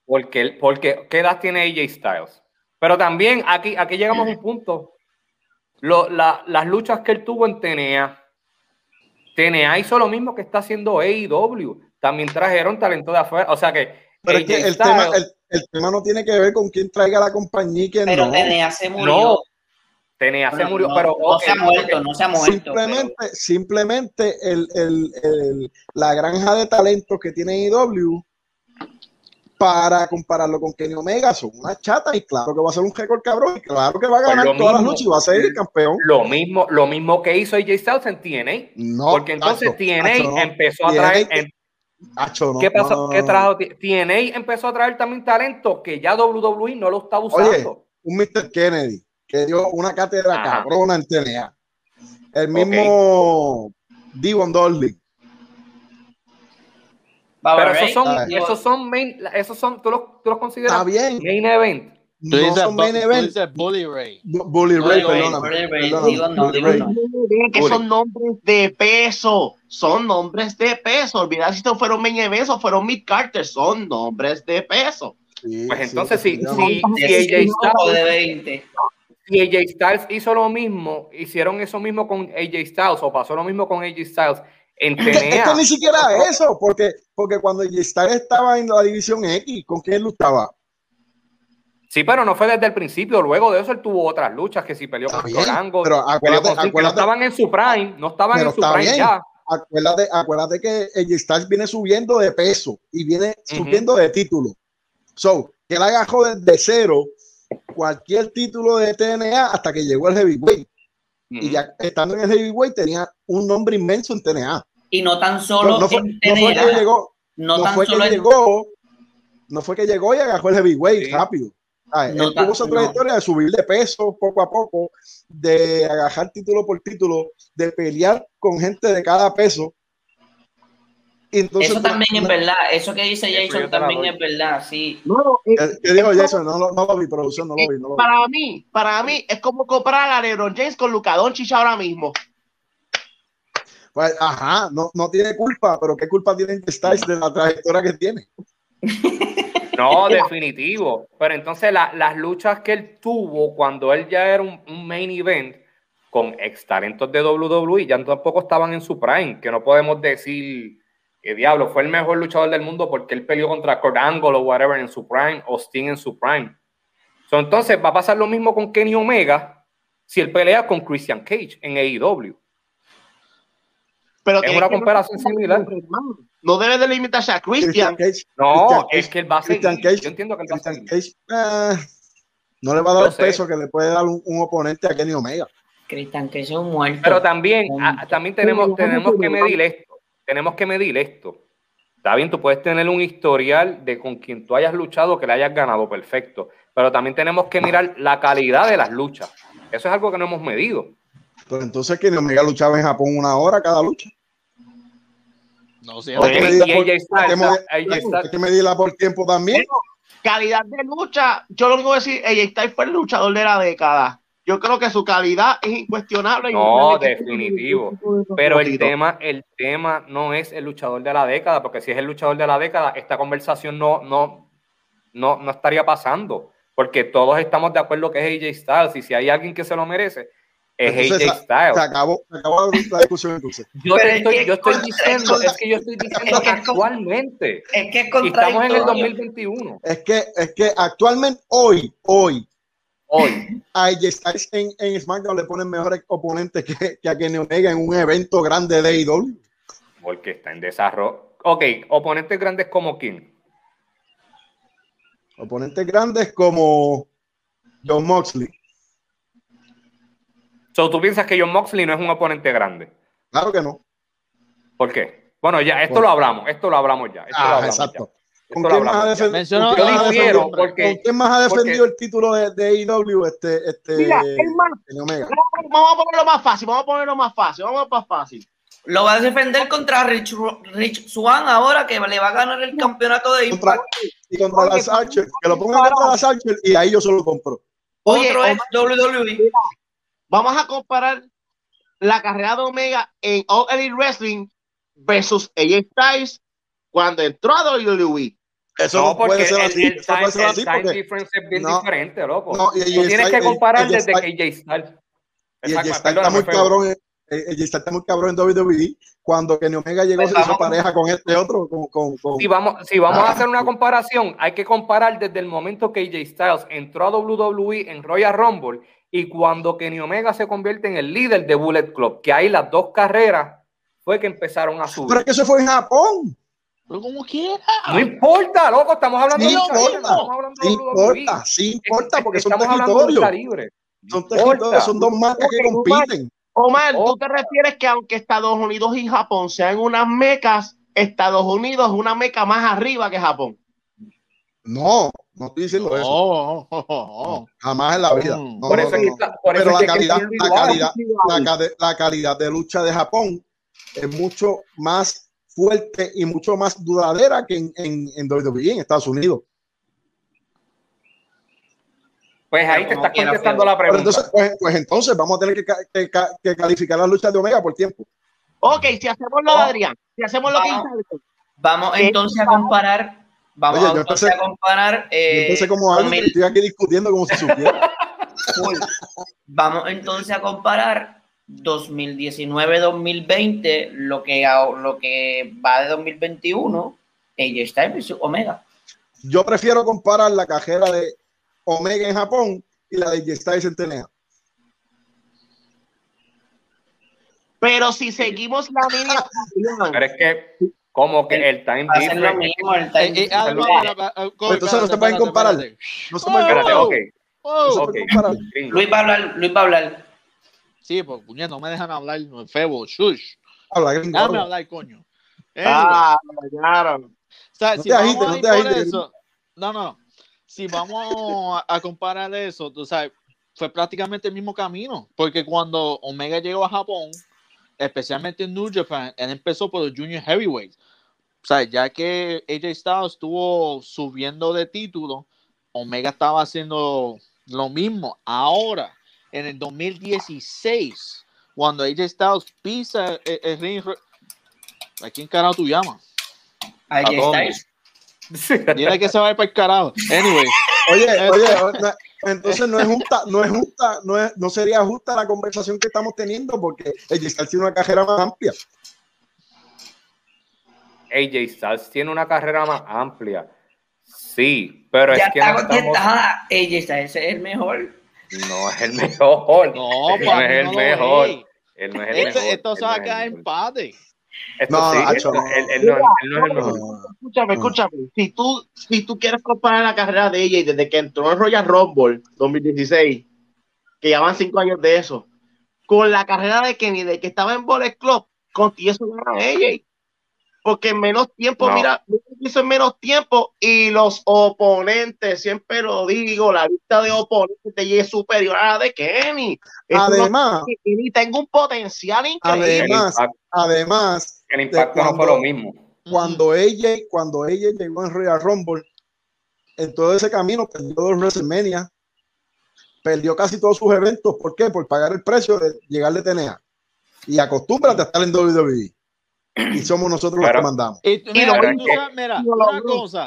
Porque, porque, ¿qué edad tiene AJ Styles? Pero también aquí, aquí llegamos a un punto. las luchas que él tuvo en TNA. TNA hizo lo mismo que está haciendo AEW. También trajeron talento de afuera. O sea que.
Pero es que el, tema, el, tema, no tiene que ver con quién traiga la compañía y quién
pero no. TNA se murió. No.
TNA se murió, pero.
No se ha muerto, no se ha muerto.
Simplemente, simplemente el, el, la granja de talento que tiene AEW para compararlo con Kenny Omega, son una chata y claro que va a ser un récord cabrón y claro que va a pues ganar todas las luchas y va a ser el campeón.
Lo mismo, lo mismo que hizo AJ Styles en TNA. No, porque entonces TNA empezó a traer. ¿Qué pasó? ¿Qué trajo? TNA empezó a traer también talento que ya WWE no lo está usando. Oye,
un Mr. Kennedy que dio una cátedra cabrona en TNA. El mismo Divon Dolly
pero esos son, esos son main, esos son, tú los, tú los consideras
bien.
main event.
Tú no dices, son main event. Bully Ray.
Bully Ray.
Que son nombres de peso. Son nombres de peso. Olvidar si estos fueron main events o fueron mid Carter. Son nombres de peso.
pues entonces, si, AJ Styles, si AJ Styles hizo lo mismo, hicieron eso mismo con AJ Styles o pasó lo mismo con AJ Styles en Es
que ni siquiera eso, porque, porque cuando Styles estaba en la división X, ¿con quién luchaba?
Sí, pero no fue desde el principio. Luego de eso él tuvo otras luchas que si peleó con Rango.
Pero acuérdate, acuérdate,
no estaban en su prime, no estaban en su prime ya.
Acuérdate, acuérdate que el Styles viene subiendo de peso y viene subiendo de título. So, que él agajó desde cero cualquier título de TNA hasta que llegó el heavyweight. Y ya estando en el heavyweight tenía un nombre inmenso en TNA.
Y no tan solo
no, fue, que llegó, no, fue que llegó, no fue que llegó y agarró el heavyweight rápido. Él tuvo esa trayectoria de subir de peso poco a poco, de agarrar título por título, de pelear con gente de cada peso.
Entonces, eso también es verdad, eso que dice Jason también es verdad, sí. No,
¿Qué dijo Jason? No, no, lo vi, producción, no lo vi. No lo
vi. Para mí, para mí, es como comprar a LeBron James con Luka Doncic ahora mismo.
Pues, ajá, no, no tiene culpa, pero ¿qué culpa tiene Styles de la trayectoria que tiene?
No, definitivo. Pero entonces las luchas que él tuvo cuando él ya era un, main event con ex talentos de WWE ya tampoco estaban en su prime, que no podemos decir que diablo, fue el mejor luchador del mundo porque él peleó contra Kurt Angle o whatever en su prime, o Sting en su prime. entonces va a pasar lo mismo con Kenny Omega si él pelea con Christian Cage en AEW.
Pero
es una comparación similar.
No debe de limitarse a Christian.
no, es que él va a ser. Cage, yo entiendo que él va a. Cage,
eh, no le va a dar el peso que le puede dar un, oponente a Kenny Omega.
Christian Cage es un muerto.
Pero también, ah, también tenemos, tenemos que medir esto. Tenemos que medir esto. Está bien, tú puedes tener un historial de con quien tú hayas luchado que le hayas ganado, perfecto. Pero también tenemos que mirar la calidad de las luchas. Eso es algo que no hemos medido.
Pero entonces Kenny Omega luchaba en Japón una hora cada lucha.
No sé.
Hay que medirla por tiempo también.
calidad de lucha, yo lo único que decir, AJ Styles fue el luchador de la década. Yo creo que su calidad es incuestionable.
No, definitivo. Pero el tema, el tema no es el luchador de la década, porque si es el luchador de la década, esta conversación no, no, no, no estaría pasando, porque todos estamos de acuerdo que es AJ Styles y si hay alguien que se lo merece, es entonces, AJ Styles.
Se acabó, se acabó la discusión entonces.
Yo, estoy, yo estoy diciendo, es que yo estoy diciendo que actualmente.
Es que
estamos en el 2021.
Es que, es que actualmente, hoy, hoy,
hoy,
a AJ Styles en, en SmackDown le ponen mejores oponentes que, que a Kenny Omega en un evento grande de AEW.
Porque está en desarrollo. Ok, oponentes grandes como quién?
Oponentes grandes como John Moxley.
So, ¿Tú piensas que John Moxley no es un oponente grande?
Claro que no.
¿Por qué? Bueno, ya, esto lo hablamos, esto lo hablamos ya.
ah, exacto. ¿Con quién, más ha, defendido, más ha defendido el título de, de AEW? Este, este,
Mira, más, vamos a ponerlo más fácil, vamos a ponerlo más fácil, vamos a más fácil.
Lo va a defender contra Rich, Rich Swan ahora que le va a ganar el campeonato de
Impact. y contra las Archer, que lo pongan contra las Archer y ahí yo solo compro.
Otro es WWE.
Vamos a comparar la carrera de Omega en All Elite Wrestling versus AJ Styles cuando entró a WWE.
Eso no, puede ser así. El, eso time, puede ser así el time difference es bien no, diferente, loco. No, y, Tú tienes que comparar desde que AJ Styles.
Y AJ Styles está muy cabrón. AJ Styles está muy cabrón en WWE. Cuando Kenny Omega llegó, pues se hizo pareja con este otro. Con, con, con...
Si vamos, si vamos ah. a hacer una comparación, hay que comparar desde el momento que AJ Styles entró a WWE en Royal Rumble y cuando Kenny Omega se convierte en el líder de Bullet Club, que ahí las dos carreras fue que empezaron a subir.
Pero es que eso fue en Japón.
Pero como quiera.
No importa, loco, estamos hablando
sí de importa, estamos hablando sí importa, sí importa, porque son territorios. Son territorios, son dos marcas que compiten.
Omar, ¿tú te refieres que aunque Estados Unidos y Japón sean unas mecas, Estados Unidos es una meca más arriba que Japón?
No, no estoy diciendo eso. No, jamás en la vida. por eso Pero la calidad, la, calidad, la calidad de lucha de Japón es mucho más fuerte y mucho más duradera que en, en, en WWE en Estados Unidos.
Pues ahí te estás contestando la pregunta.
Entonces, pues, pues, entonces vamos a tener que, que, que, calificar las luchas de Omega por tiempo.
Ok, si hacemos lo de Adrián, si hacemos lo que
dice Vamos entonces a comparar. Vamos Oye, entonces a comparar.
Eh, yo empecé como algo, estoy aquí discutiendo como si supiera.
vamos entonces a comparar 2019-2020, lo que, lo que va de 2021, ella está en Omega.
Yo prefiero comparar la cajera de Omega en Japón y la de J-Styles en TNA.
Pero si seguimos la
línea. Pero es que, como que el time difference.
Entonces no se pueden comparar. No se pueden comparar.
Luis va a hablar. Luis va a hablar.
Sí, pues puñet, no me dejan hablar, no es febo, shush.
Habla,
Déjame hablar, coño.
Ah, claro. O
sea, no si te agites, no te agites. No, no. Si vamos a, comparar eso, tú sabes, fue prácticamente el mismo camino. Porque cuando Omega llegó a Japón, especialmente en New Japan, él empezó por los Junior Heavyweights. O sea, ya que AJ Styles estuvo subiendo de título, Omega estaba haciendo lo mismo. Ahora, en el 2016, cuando AJ Styles pisa el, ring. ¿A quién carajo tú llamas?
AJ Styles.
Mira que se va a ir para el carajo. Anyway.
Oye, oye, entonces no es justa, no es justa, no, es, no sería justa la conversación que estamos teniendo porque AJ Styles tiene una carrera más amplia.
AJ Styles tiene una carrera más amplia. Sí, pero es que.
Está no estamos... AJ Styles es el mejor.
No es el mejor.
No, no es el mejor. Él no es el esto, mejor. Esto se va a
no, sí, no, él, él, no, él, no, es el mejor.
Escúchame, escúchame. Si tú, si tú quieres comparar la carrera de ella y desde que entró en Royal Rumble 2016, que ya van cinco años de eso, con la carrera de Kenny, de que estaba en Bullet Club, con eso gana ella porque en menos tiempo, mira, hizo en menos tiempo y los oponentes, siempre lo digo, la lista de oponentes es superior a la de Kenny.
Además,
Kenny tengo un potencial increíble.
Además, además,
el impacto no fue lo mismo.
Cuando ella, cuando ella llegó en Royal Rumble, en todo ese camino perdió dos WrestleMania, perdió casi todos sus eventos. ¿Por qué? Por pagar el precio de llegar de TNA. Y acostúmbrate a estar en WWE y somos nosotros los que mandamos.
Y,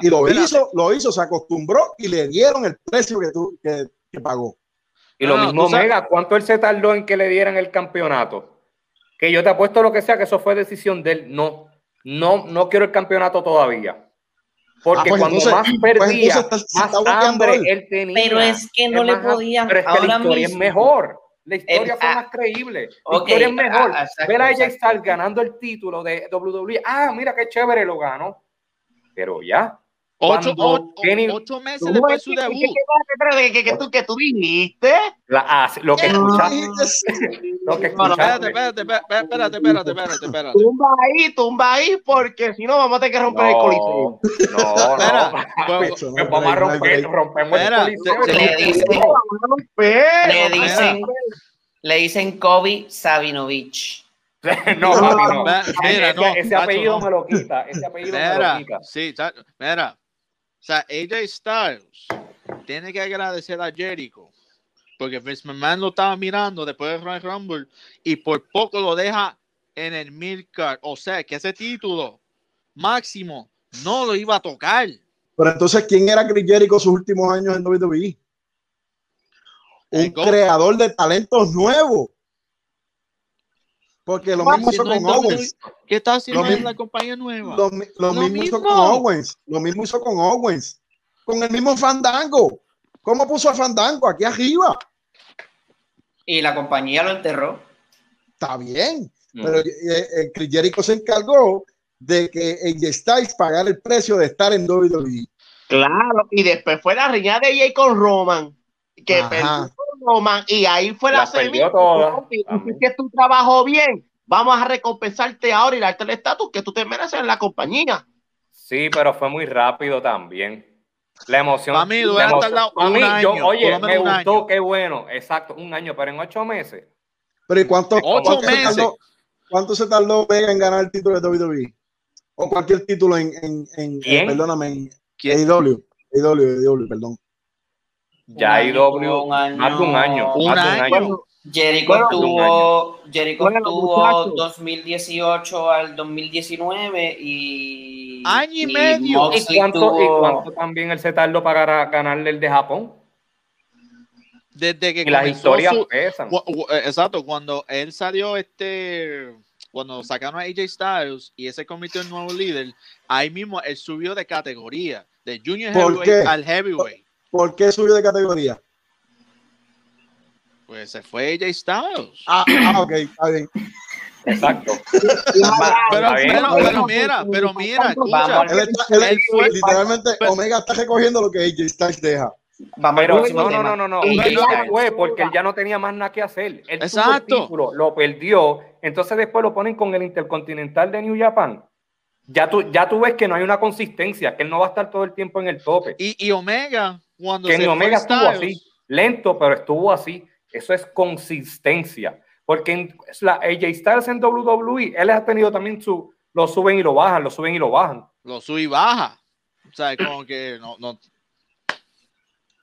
lo, hizo, lo hizo, se acostumbró y le dieron el precio que, tú, que, pagó.
Y lo mismo Omega, ¿cuánto él se tardó en que le dieran el campeonato? Que yo te apuesto lo que sea, que eso fue decisión de él. No, no, no quiero el campeonato todavía. Porque ah, pues cuando más pues perdía, más hambre él. tenía.
Pero es que no le podían.
Pero es que la historia es mejor. La historia fue ah, más creíble. La historia es mejor. Ah, Ver a AJ Styles ganando el título de WWE. Ah, mira qué chévere lo ganó. Pero ya.
Ocho, ocho, meses después de su debut.
¿Qué, qué, tú, qué tú dijiste?
La, ah, lo que escuchaste. lo que
escuchaste. Espérate, espérate, espérate, espérate, espérate, espérate.
Tumba ahí, tumba ahí, porque si no vamos a tener que romper el coliseo.
No, no. Me vamos a romper, rompemos el coliseo. Le
dicen, le dicen, le dicen Kobe Sabinovich.
no, papi, no. Mira, no, ese, apellido me lo quita. Ese apellido me lo quita.
Sí, mira. O sea, AJ Styles tiene que agradecer a Jericho porque Vince McMahon lo estaba mirando después de Royal Rumble y por poco lo deja en el midcard. O sea, que ese título máximo no lo iba a tocar.
Pero entonces, ¿quién era Chris Jericho sus últimos años en WWE? Un creador de talentos nuevos. Porque lo mismo hizo con Owens.
¿Qué está haciendo en la compañía nueva?
Lo, mismo, hizo con Owens. Lo mismo hizo con Owens. Con el mismo Fandango. ¿Cómo puso a Fandango aquí arriba?
Y la compañía lo enterró.
Está bien. Mm. Pero eh, eh, Chris Jericho se encargó de que en Styles pagar el precio de estar en WWE.
Claro, y después fue la riña de ella con Roman, que perdió Roman, y ahí fue la,
semilla.
que tu trabajo bien, vamos a recompensarte ahora y darte el estatus que tú te mereces en la compañía.
Sí, pero fue muy rápido también. La emoción.
A mí, oye,
me gustó, qué bueno. Exacto, un año, pero en ocho meses.
Pero ¿y cuánto,
ocho meses?
Se ¿Cuánto se tardó Vega en ganar el título de WWE? O cualquier título en, en, en, en perdóname, en. AEW, perdón.
Ya AEW, más de un año.
Un año.
Jericho tuvo, Jericho tuvo 2018 al 2019 y
año y, medio.
¿Y cuánto, ¿Y cuánto, también él se tardó para ganarle el de Japón?
Desde que
y las historias pesan.
Eh, exacto, cuando él salió este cuando sacaron a AJ Styles y ese convirtió en nuevo líder, ahí mismo él subió de categoría, de Junior Heavyweight al Heavyweight.
¿Por qué subió de categoría?
Pues se fue AJ Styles.
Ah, ah ok, está bien.
Exacto.
pero, pero, mira, pero mira, escucha.
Él fue, literalmente, Omega está recogiendo lo que AJ Styles deja.
Pero, no, no, no, no, no, no, fue porque él ya no tenía más nada que hacer. Él
Exacto.
Título, lo perdió, entonces después lo ponen con el Intercontinental de New Japan. Ya tú, ya tú ves que no hay una consistencia, que él no va a estar todo el tiempo en el tope.
Y, y Omega, cuando
que Omega estuvo así, lento, pero estuvo así. Eso es consistencia. Porque en la AJ Styles en WWE, él ha tenido también su, lo suben y lo bajan, lo suben y lo bajan.
Lo sube y baja. O sea, como que no, no,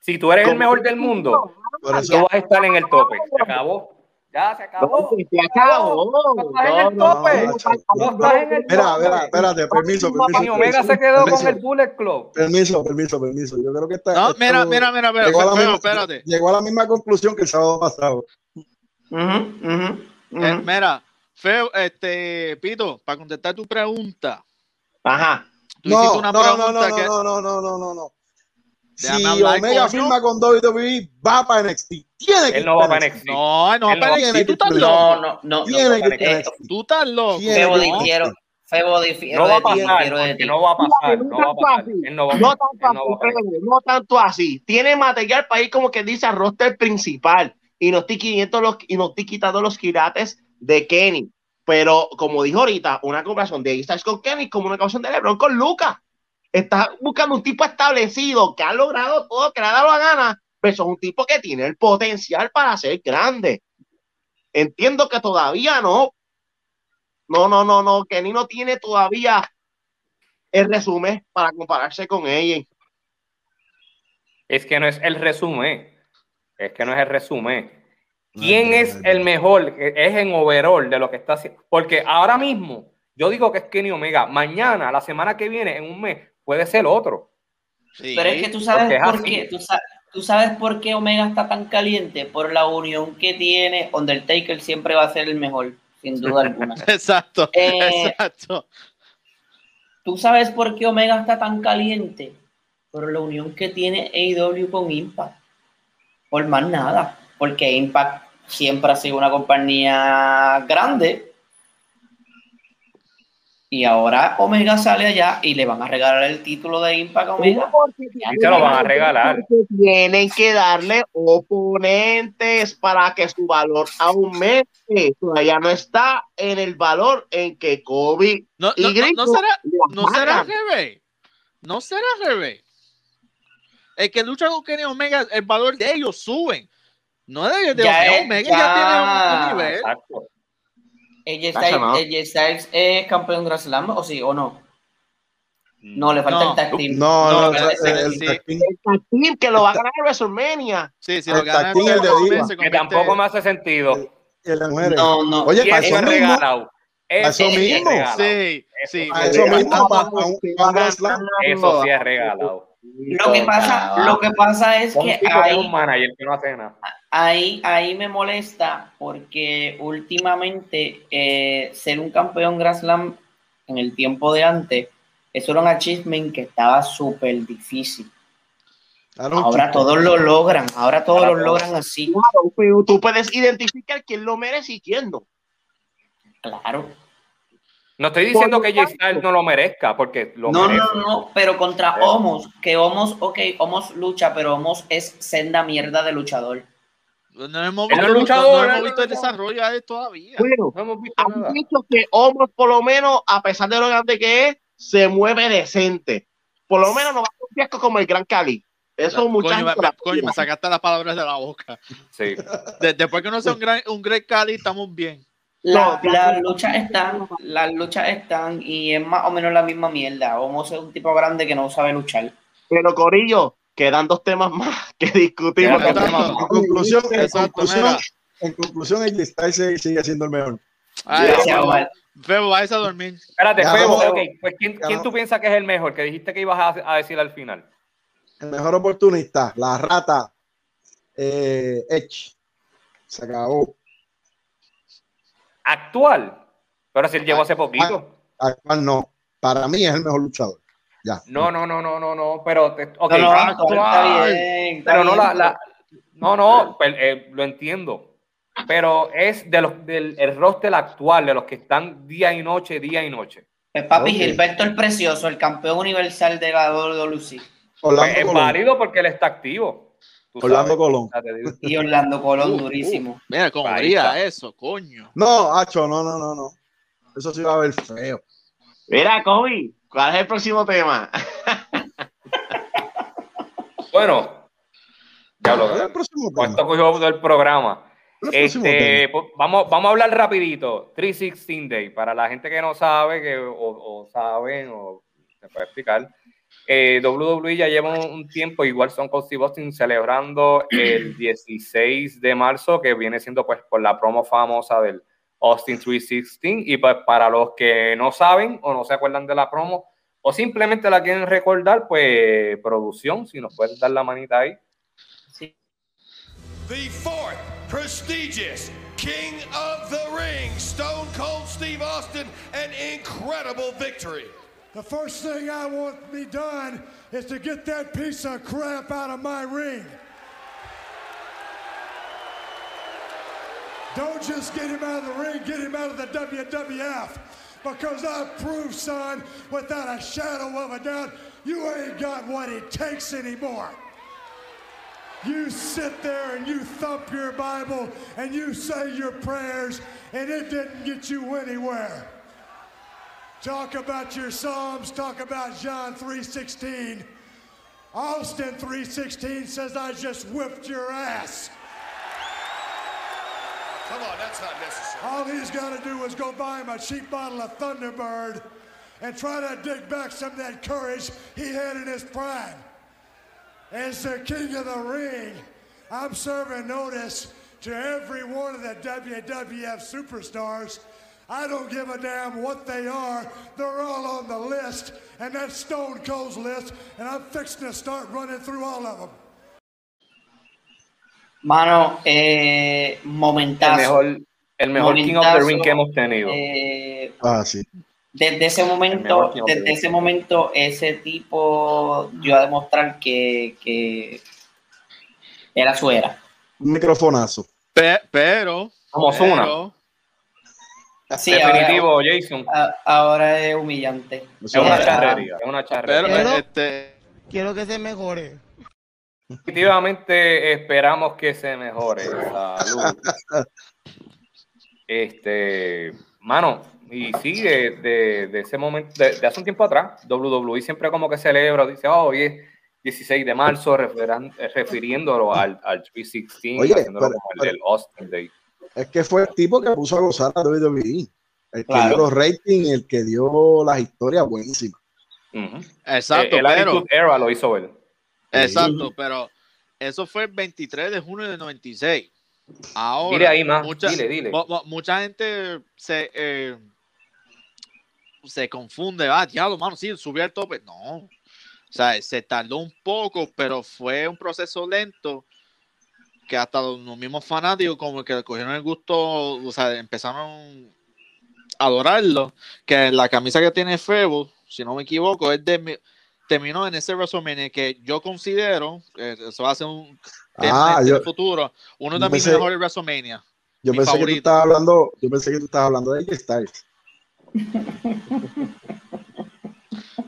si tú eres el mejor del mundo, tú vas a estar en el tope. Se acabó. Ya se acabó. Se acabó. No estás en el tope. No estás en el tope.
Mira, mira, espérate, permiso, permiso.
Mi Omega se quedó con el Bullet Club.
Permiso, permiso, permiso. Yo creo que está.
No, mira, mira, mira, mira. Llegó, a la misma, espérate.
llegó a la misma conclusión que el sábado pasado.
Eh, mira, Feo, este, Pito, para contestar tu pregunta.
Ajá.
No,
no, no, no, no, no, no, no si Omega firma con WWE, va para NXT. Tiene que
Él no va para NXT.
No, no va para NXT. Tú estás
loco. No, no, no.
Tiene que
Tú estás loco.
Febo difiero. Febo difiero.
No va a pasar. No va a pasar. No va a pasar.
No va No tanto así. Tiene material para ir como que dice al roster principal. Y no estoy quitando los, y no estoy quitando los quirates de Kenny. Pero como dijo ahorita, una comparación de Styles con Kenny como una comparación de LeBron con Lucas. Estás buscando un tipo establecido que ha logrado todo, que le ha dado la gana, pero es un tipo que tiene el potencial para ser grande. Entiendo que todavía no. No, no, no, no. Kenny no tiene todavía el resumen para compararse con ella.
Es que no es el resumen. Es que no es el resumen. ¿Quién es el mejor? Es en overall de lo que está haciendo. Porque ahora mismo, yo digo que es Kenny Omega. Mañana, la semana que viene, en un mes, puede ser otro.
Pero es que tú sabes por qué, tú sabes, por qué Omega está tan caliente, por la unión que tiene Undertaker siempre va a ser el mejor, sin duda alguna.
exacto, eh, exacto.
Tú sabes por qué Omega está tan caliente, por la unión que tiene AEW con Impact. Por más nada, porque Impact siempre ha sido una compañía grande y ahora Omega sale allá y le van a regalar el título de Impact Omega.
Y se lo van a regalar.
Tienen que darle oponentes para que su valor aumente. Todavía no está en el valor en que Kobe.
No, no, no, será, no será revés. No será revés. El que lucha con Kenny Omega, el valor de ellos suben. No de, de
ya
Omega, ya, tiene un, nivel.
AJ Styles, es campeón Grand Slam o sí o no? No, le falta el tag team.
No, no, el,
tag team. que lo va a ganar en WrestleMania.
Sí, sí, lo gana el
de Que tampoco me hace sentido.
no, no. Oye, eso
regalado.
Eso mismo.
Sí, sí.
Eso mismo.
Eso sí es regalado.
Lo que pasa, lo que pasa es que
ahí, un manager que no hace nada.
Ahí, ahí me molesta porque últimamente eh, ser un campeón Grand Slam en el tiempo de antes, eso era un achievement que estaba súper difícil. ahora todos lo logran, ahora todos lo logran así.
tú puedes identificar quién lo merece y quién no.
Claro.
No estoy diciendo que Jay Styles no lo merezca, porque lo
no, merece. No, no, pero contra Homos, que Homos, ok, Homos lucha, pero Homos es senda mierda de luchador.
No hemos visto, luchador, no hemos visto el desarrollo de todavía.
Bueno, no hemos visto nada. visto que Homos, por lo menos, a pesar de lo grande que es, se mueve decente. Por lo menos no va a un fiasco como el Gran Cali. Eso no, muchas
coño, me, coño, me sacaste las palabras de la boca.
Sí.
después que no sea un gran, un Gran Cali, estamos bien.
La, las luchas están, las luchas están y es más o menos la misma mierda. Homos es un tipo grande que no sabe luchar.
Pero Corillo, quedan dos temas más que discutir. En,
conclusión, en conclusión, en conclusión, el Styles sigue siendo el mejor.
Ay, Febo, a dormir.
Espérate, Febo, okay. pues ¿quién, ¿quién, tú piensas que es el mejor? Que dijiste que ibas a, a decir al final.
El mejor oportunista, la rata, eh, Edge. Se acabó
actual. Pero si él llegó hace poquito.
Actual no. Para mí es el mejor luchador. Ya.
No, no, no, no, no, no. Pero, ok. No, actual. pero no la, No, no, pues, eh, lo entiendo. Pero es de los, del el roster actual, de los que están día y noche, día y noche.
El papi Gilberto el Precioso, el campeón universal de la WWE.
Pues es válido porque él está activo.
Orlando Colón.
Y Orlando Colón, durísimo.
mira, cómo haría eso, coño.
No, Hacho, no, no, no, no. Eso sí va a ver feo.
Mira, Kobe, ¿cuál es el próximo tema?
bueno, ya lo veo. ¿Cuánto cogió del programa? Este, pues, vamos, vamos a hablar rapidito. 316 Day, para la gente que no sabe, que o, o saben, o se puede explicar. Eh, WWE ya lleva un, tiempo, igual son Cold Steve Austin, celebrando el 16 de marzo, que viene siendo pues por la promo famosa del Austin 316. Y pues para los que no saben o no se acuerdan de la promo, o simplemente la quieren recordar, pues producción, si nos puedes dar la manita ahí.
Sí. The fourth prestigious King of the Ring, Stone Cold Steve Austin, an incredible victory. The first thing I want to be done is to get that piece of crap out of my ring. Don't just get him out of the ring, get him out of the WWF. Because I've proved, son, without a shadow of a doubt, you ain't got what it takes anymore. You sit there and you thump your Bible and you say your prayers, and it didn't get you anywhere. Talk about your Psalms, talk about John 3.16. Austin 3.16 says, I just whipped your ass. Come on, that's not necessary. All he's got to do is go buy him a cheap bottle of Thunderbird and try to dig back some of that courage he had in his prime. As the king of the ring, I'm serving notice to every one of the WWF superstars I don't give a damn what they are. They're all on the list, and that's Stone Cold's list, and I'm fixing to start running through all of them.
Mano, eh, momentazo.
El mejor, el mejor King of the Ring que hemos tenido.
Eh, ah, sí.
Desde ese momento, desde ese momento, ese tipo dio a demostrar que, que era su era.
Un microfonazo.
pero,
como
pero,
Sí, Definitivo, Jason. ahora es humillante.
Es una charrería, es una charrería.
Pero, este...
Quiero que se mejore.
Definitivamente esperamos que se mejore. Salud. Este, mano, y sí, de, de, ese momento, de, hace un tiempo atrás, WWE siempre como que celebra, dice, oh, hoy es 16 de marzo, refiriéndolo al, al 316, haciéndolo como el, Austin Day
es que fue el tipo que puso a gozar a WWE. El que dio los ratings, el que dio las historias buenísimas.
Exacto,
el,
pero...
Era lo hizo él.
Exacto, pero eso fue el 23 de junio del 96. Ahora,
dile ahí más,
mucha,
dile, dile.
mucha gente se, eh, se confunde, ah, diablo, mano, sí, subió el tope. No, o sea, se tardó un poco, pero fue un proceso lento que hasta los, mismos fanáticos como que le cogieron el gusto, o sea, empezaron a adorarlo, que la camisa que tiene Febo, si no me equivoco, es de terminó en ese WrestleMania que yo considero, que eso va a ser un tema ah, en el futuro, uno de mis mejores WrestleMania.
Yo pensé que tú estabas hablando, yo pensé que tú estabas hablando de Styles.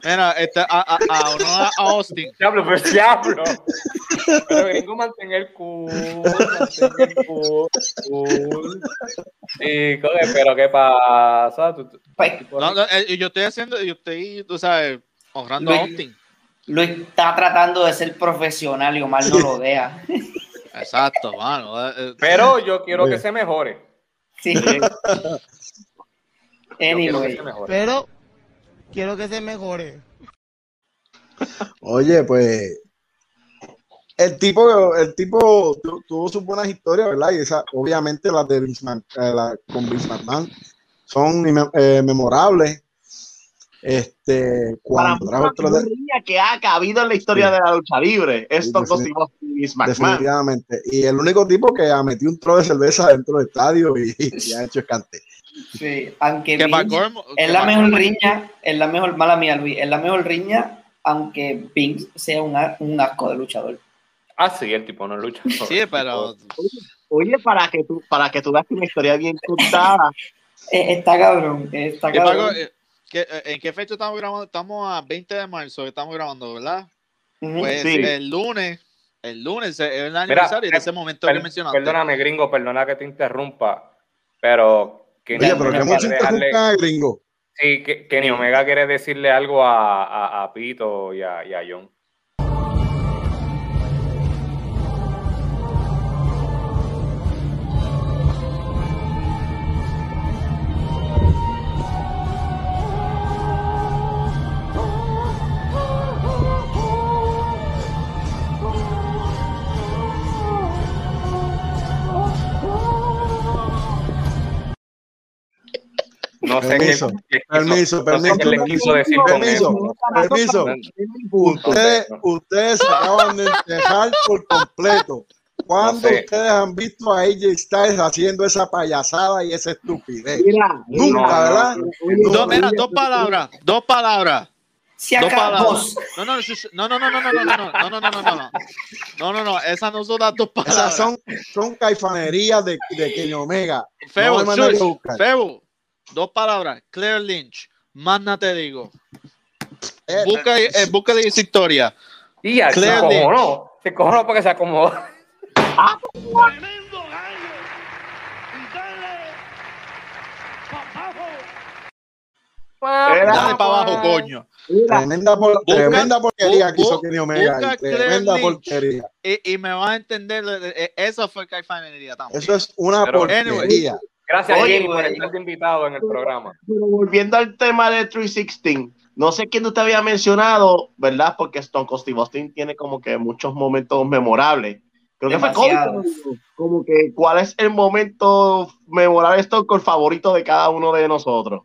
Mira, este, a, a, a, a, Austin.
Diablo, pero diablo. Pero vengo a mantener cool, mantener cool, cool. Y, pero ¿qué pasa?
Pues, no, no, eh, yo estoy haciendo, yo estoy, tú sabes, honrando a Austin.
Luis está tratando de ser profesional y Omar no lo vea.
Exacto, mano.
Eh, eh. Pero yo quiero que se mejore.
Sí.
anyway. Pero quiero que se mejore.
Oye, pues el tipo, el tipo tuvo sus buenas historias, ¿verdad? Y esa, obviamente las de Vince eh, la, con Vince McMahon son memorables. Este, cuando
Para trajo otro que ha cabido en la historia de la lucha libre, esto sí,
Definitivamente. Y el único tipo que ha metido un trozo de cerveza dentro del estadio y, ha hecho escante.
Sí, aunque es la mejor riña, es la mejor, mala mía Luis, es la mejor riña, aunque Vince sea un, un asco de luchador.
Ah, sí, el tipo no lucha.
Sí, pero.
Oye, para que tú, para que tú veas una historia bien contada.
Eh, está cabrón, está cabrón.
Eh, ¿En qué fecha estamos grabando? Estamos a 20 de marzo, estamos grabando, ¿verdad? Pues el lunes, el lunes es el aniversario de ese momento que mencionaste.
Perdóname, gringo, perdona que te interrumpa, pero...
Que Oye, pero que mucho interrumpa, gringo.
Sí, Kenny Omega quiere decirle algo a, a, a Pito y a, y a John. No sé
permiso, qué, permiso, permiso, qué le quiso decir permiso, permiso. Ustedes, ustedes se acaban de dejar por completo. ¿Cuándo ustedes han visto a AJ Styles haciendo esa payasada y esa estupidez? Mira, Nunca, ¿verdad?
No, mira, dos palabras, dos palabras.
Si dos palabras.
No, no, no, no, no, no, no, no, no, no, no, no, no, no, no, no, no, esas no son las dos palabras.
Esas son, son caifanerías de, de Kenny Omega.
Febo, Febo, Dos palabras. Claire Lynch. Más nada te digo. Eh, busca, eh, busca esa historia.
Y ya, Claire se acojonó. Se acojonó porque se acomodó. Ah. Y
dale. Dale para abajo, coño.
Tremenda, por, tremenda porquería que hizo Kenny Omega. Tremenda porquería.
Y, y, me vas a entender, eh, eso fue caifanería también.
Eso es una Pero, porquería.
Gracias, Oye, por estar invitado en el programa.
volviendo al tema de 316, no sé quién usted había mencionado, ¿verdad? Porque Stone Cold Steve Austin tiene como que muchos momentos memorables. Creo que fue como, como, que, ¿cuál es el momento memorable Stone Cold favorito de cada uno de nosotros?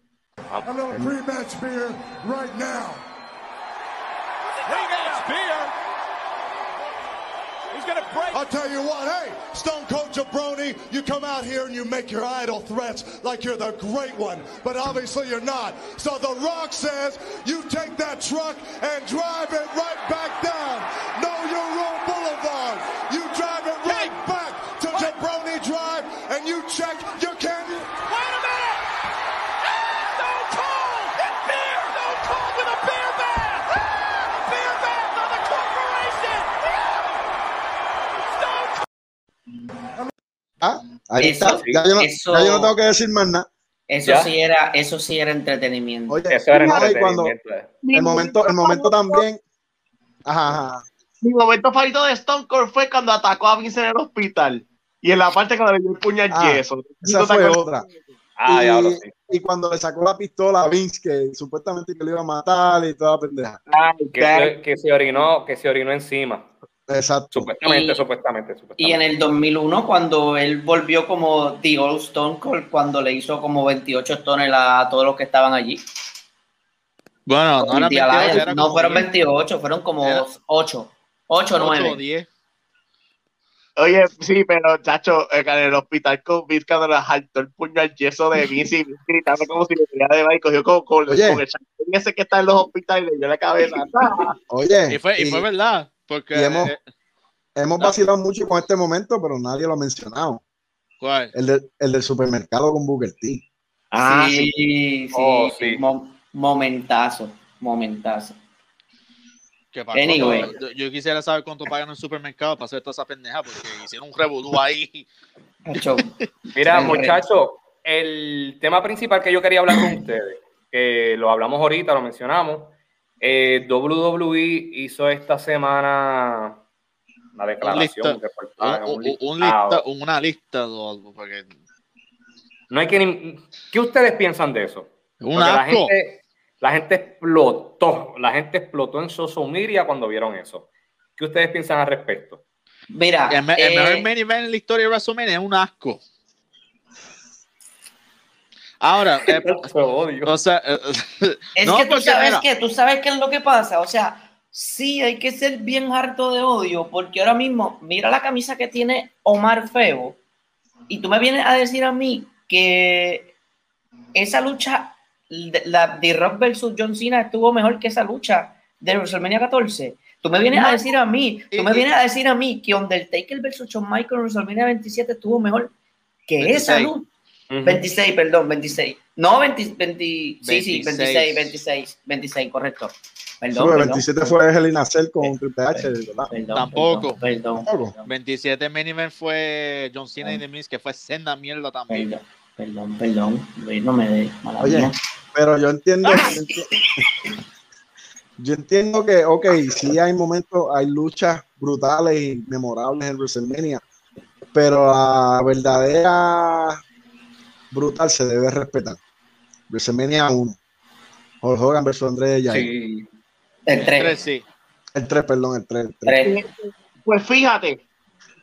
I'll tell you what, hey, Stone Cold Jabroni, you come out here and you make your idle threats like you're the great one, but obviously you're not. So The Rock says you take that truck and drive it right back down. Know your own boulevard. You drive it right back to Jabroni Drive and you check your candy.
Ah, ahí está. Ya yo, no, eso, ya yo, no, tengo que decir más nada.
Eso sí era, eso sí era entretenimiento.
Oye, eso era entretenimiento. Cuando,
el momento, el momento también. Ajá, ajá.
Mi momento favorito de Stone Cold fue cuando atacó a Vince en el hospital. Y en la parte cuando le dio el puñal ah,
yeso. Esa fue otra. Ah, y, y cuando le sacó la pistola a Vince, que supuestamente que le iba a matar y toda la pendeja.
que, que, se orinó, que se orinó encima.
Exacto.
Supuestamente, supuestamente, supuestamente,
Y en el 2001, cuando él volvió como The Old Stone Cold, cuando le hizo como 28 stones a todos los que estaban allí.
Bueno, no,
no fueron 28, fueron como 8. 8 o 9. 10.
Oye, sí, pero chacho, en el hospital con Vince cuando le saltó el puño al yeso de Vince y gritando como si le diera de baile, cogió como con, Oye. con el ese que está en los hospitales y le dio la cabeza.
Oye.
Y fue, y, fue verdad, porque...
hemos, eh, hemos vacilado mucho con este momento, pero nadie lo ha mencionado.
¿Cuál?
El, de, el del supermercado con Booker T.
Ah, sí, sí. Oh, sí. momentazo, momentazo.
Anyway. Yo, quisiera saber cuánto pagan en el supermercado para hacer toda esa pendeja, porque hicieron un revolú ahí.
Mira, muchachos, el tema principal que yo quería hablar con ustedes, que lo hablamos ahorita, lo mencionamos, eh, WWE hizo esta semana una declaración.
una lista algo, porque...
No hay que ¿Qué ustedes piensan de eso?
Un asco.
La gente explotó, la gente explotó en social media cuando vieron eso. ¿Qué ustedes piensan al respecto?
Mira,
el, mejor eh, main event en la historia de WrestleMania es un asco. Ahora, eh, o sea,
eh, es que tú sabes que tú sabes qué es lo que pasa, o sea, sí hay que ser bien harto de odio, porque ahora mismo mira la camisa que tiene Omar Feo y tú me vienes a decir a mí que esa lucha la de Rock versus John Cena estuvo mejor que esa lucha de WrestleMania 14. Tú me vienes a decir a mí, tú me vienes a decir a mí que Undertaker versus John Michael en WrestleMania 27 estuvo mejor que esa lucha. 26, perdón, 26. No, 20, 20 sí, sí, 26, 26, 26, correcto. Perdón,
perdón 27 fue Helena Cell con Triple H,
¿verdad? Tampoco. Perdón, 27 main fue John Cena y The Miz, que fue senda mierda también.
Perdón, perdón, no me dé
Oye, pero yo entiendo, yo entiendo que, ok, sí hay momentos, hay luchas brutales y memorables en WrestleMania, pero la verdadera brutal se debe respetar. WrestleMania 1. Hulk Hogan versus André de
Sí. El 3. sí.
El 3, perdón, el 3.
El 3. Pues fíjate.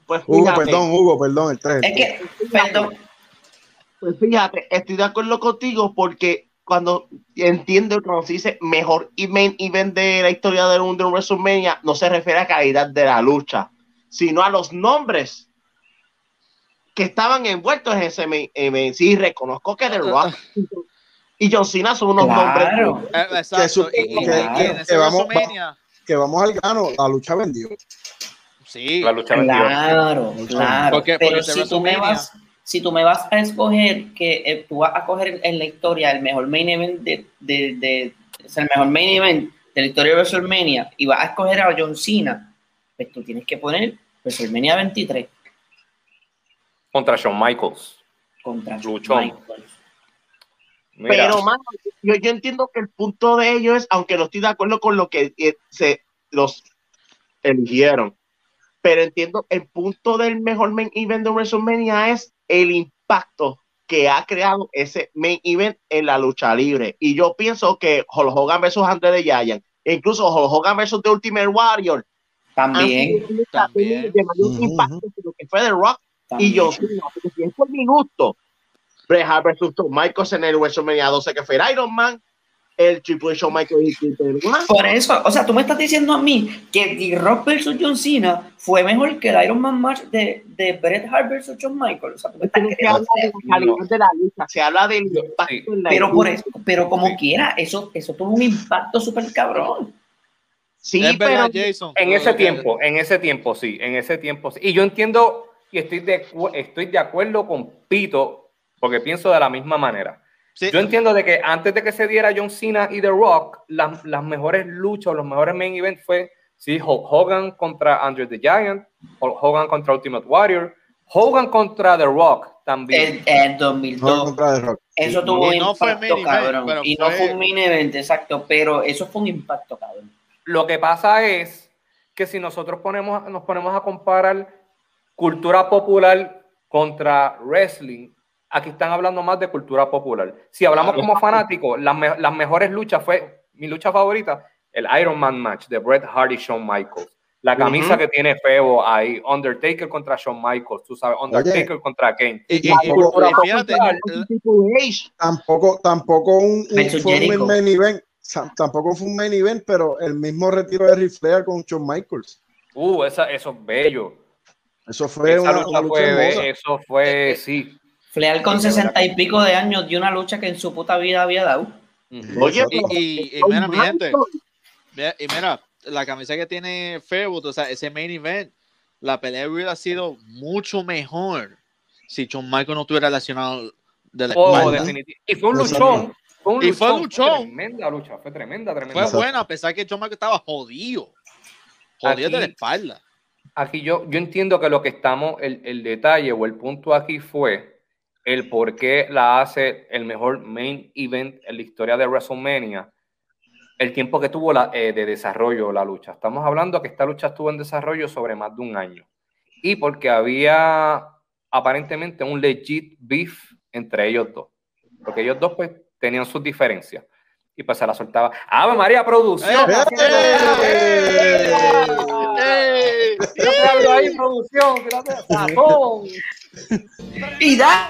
Pues
fíjate. Hugo, perdón, Hugo, perdón, el 3.
Es que, perdón,
pues fíjate, estoy de acuerdo contigo porque cuando entiendo cuando se dice mejor event, event de la historia de un, de WrestleMania, no se refiere a calidad de la lucha, sino a los nombres que estaban envueltos en ese event. Sí, reconozco que The Rock y John Cena son unos nombres
que, vamos, que vamos al grano, la lucha vendió.
Sí,
la lucha
vendió. Claro, claro. Porque, Pero si tú me vas si tú me vas a escoger que eh, tú vas a coger en la historia el mejor main event de, de, de el mejor main event de la historia de WrestleMania y vas a escoger a John Cena, pues tú tienes que poner WrestleMania 23
contra Shawn Michaels.
Contra Shawn Michaels.
Pero, mano, yo, yo, entiendo que el punto de ellos es, aunque no estoy de acuerdo con lo que eh, se los eligieron, pero entiendo el punto del mejor main event de WrestleMania es el impacto que ha creado ese main event en la lucha libre. Y yo pienso que Hulk Hogan versus Andre de Giant, incluso Hulk Hogan versus The Ultimate Warrior,
también,
también. de mayor impacto que lo que fue The Rock y yo, si es por minuto, Bret Hart versus Michaels en el WrestleMania 12 que fue Iron Man, el Triple Show Michael
Por eso, o sea, tú me estás diciendo a mí que The Rock versus John Cena fue mejor que el Iron Man match de, de Bret Hart versus John Michael. O sea, tú me estás
se habla de la de la lucha, se habla del impacto
en la pero por eso, pero como quiera, eso, eso tuvo un impacto súper cabrón.
Sí, pero Jason, en ese tiempo, en ese tiempo sí, en ese tiempo sí. Y yo entiendo y estoy de, estoy de acuerdo con Pito, porque pienso de la misma manera yo entiendo de que antes de que se diera John Cena y The Rock, las, las mejores luchas, los mejores main events fue sí, Hulk Hogan contra Andrew the Giant, Hulk Hogan contra Ultimate Warrior, Hogan contra The Rock también.
En 2002. Eso tuvo un impacto, cabrón. y no fue un main event, exacto, pero eso fue un impacto, cabrón.
Lo que pasa es que si nosotros ponemos, nos ponemos a comparar cultura popular contra wrestling, Aquí están hablando más de cultura popular. Si hablamos como fanáticos, las, las mejores luchas fue mi lucha favorita, el Iron Man match de Bret Hart y Shawn Michaels. La camisa que tiene Febo ahí, Undertaker contra Shawn Michaels, tú sabes, Undertaker contra Kane. Y,
tampoco, tampoco, un, un main event, tampoco fue un main event, pero el mismo retiro de Ric Flair con Shawn Michaels.
Uh, esa, eso es bello.
Eso fue una, lucha,
fue, Eso fue, sí.
Flair con sesenta y pico de años dio una lucha que en su puta vida había dado.
Oye, y, mira, mi gente, y mira, la camisa que tiene Fairwood, o sea, ese main event, la pelea hubiera sido mucho mejor si John Michael no estuviera relacionado
de la oh, Y fue un luchón. Fue un y fue un luchón. tremenda lucha, fue tremenda, tremenda.
Fue buena, a pesar que John Michael estaba jodido. Jodido de la espalda.
Aquí yo, yo entiendo que lo que estamos, el, el detalle o el punto aquí fue el por qué la hace el mejor main event en la historia de WrestleMania el tiempo que tuvo la, eh, de desarrollo la lucha. Estamos hablando que esta lucha estuvo en desarrollo sobre más de un año. Y porque había aparentemente un legit beef entre ellos dos. Porque ellos dos pues tenían sus diferencias. Y pues se la soltaba. ¡Ave María Producción! ¡Eh! ¡Eh! ahí, producción! ¡Y da!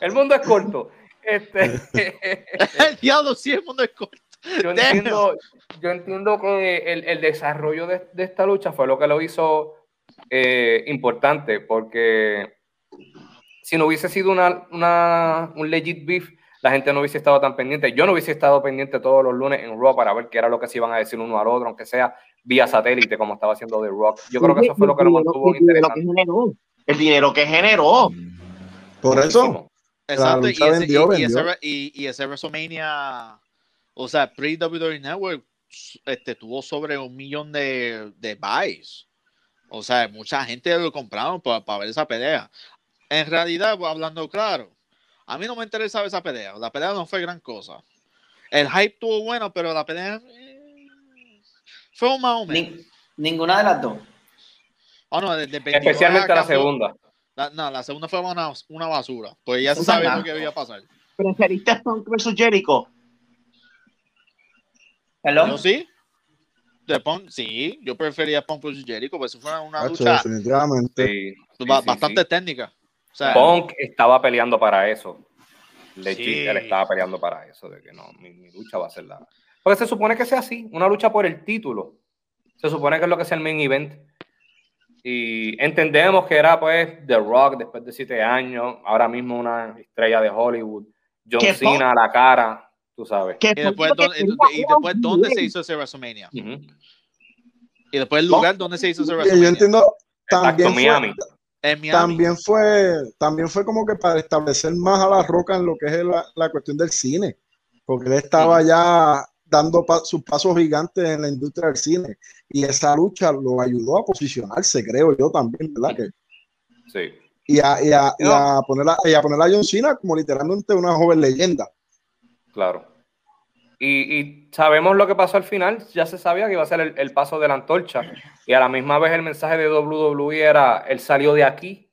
el mundo es corto. Este,
el diablo, sí, el mundo es corto.
Yo entiendo, yo entiendo que el, el desarrollo de, de, esta lucha fue lo que lo hizo eh, importante, porque si no hubiese sido una, una, un legit beef, la gente no hubiese estado tan pendiente. Yo no hubiese estado pendiente todos los lunes en Raw para ver qué era lo que se iban a decir uno al otro, aunque sea vía satélite, como estaba haciendo The Rock. Yo creo que eso fue lo que lo mantuvo interesante
el dinero que generó.
Por eso.
Exacto, y ese, y, ese, WrestleMania, o sea, pre-WWE Network, este, tuvo sobre un millón de, de buys. O sea, mucha gente lo compraron para, ver esa pelea. En realidad, hablando claro, a mí no me interesaba esa pelea. La pelea no fue gran cosa. El hype tuvo bueno, pero la pelea eh, fue un más o menos.
ninguna de las dos.
Oh, no,
Especialmente la segunda.
La, no, la segunda fue una, una basura. Pues ya se sabe lo que iba a pasar.
¿Preferiste Punk versus Jericho?
¿Hello? ¿Yo sí? De Punk, sí, yo prefería Punk versus Jericho, pues eso fue una lucha
definitivamente.
bastante técnica.
O Punk estaba peleando para eso. Legit, él estaba peleando para eso, de que no, mi, mi, lucha va a ser la... Porque se supone que sea así, una lucha por el título. Se supone que es lo que es el main event. Y entendemos que era pues The Rock después de siete años, ahora mismo una estrella de Hollywood, John Cena a la cara, tú sabes.
Y después, y después, ¿dónde se hizo ese WrestleMania? Y después el lugar donde se hizo ese WrestleMania.
Yo entiendo, también Miami. Fue, También fue, también fue como que para establecer más a la roca en lo que es la, la cuestión del cine, porque él estaba ya dando sus pasos gigantes en la industria del cine. Y esa lucha lo ayudó a posicionarse, creo yo también, ¿verdad? Que,
sí.
Y a, y, a, poner a, y a poner a John Cena como literalmente una joven leyenda.
Claro. Y, y, sabemos lo que pasó al final, ya se sabía que iba a ser el, el, paso de la antorcha. Y a la misma vez el mensaje de WWE era, él salió de aquí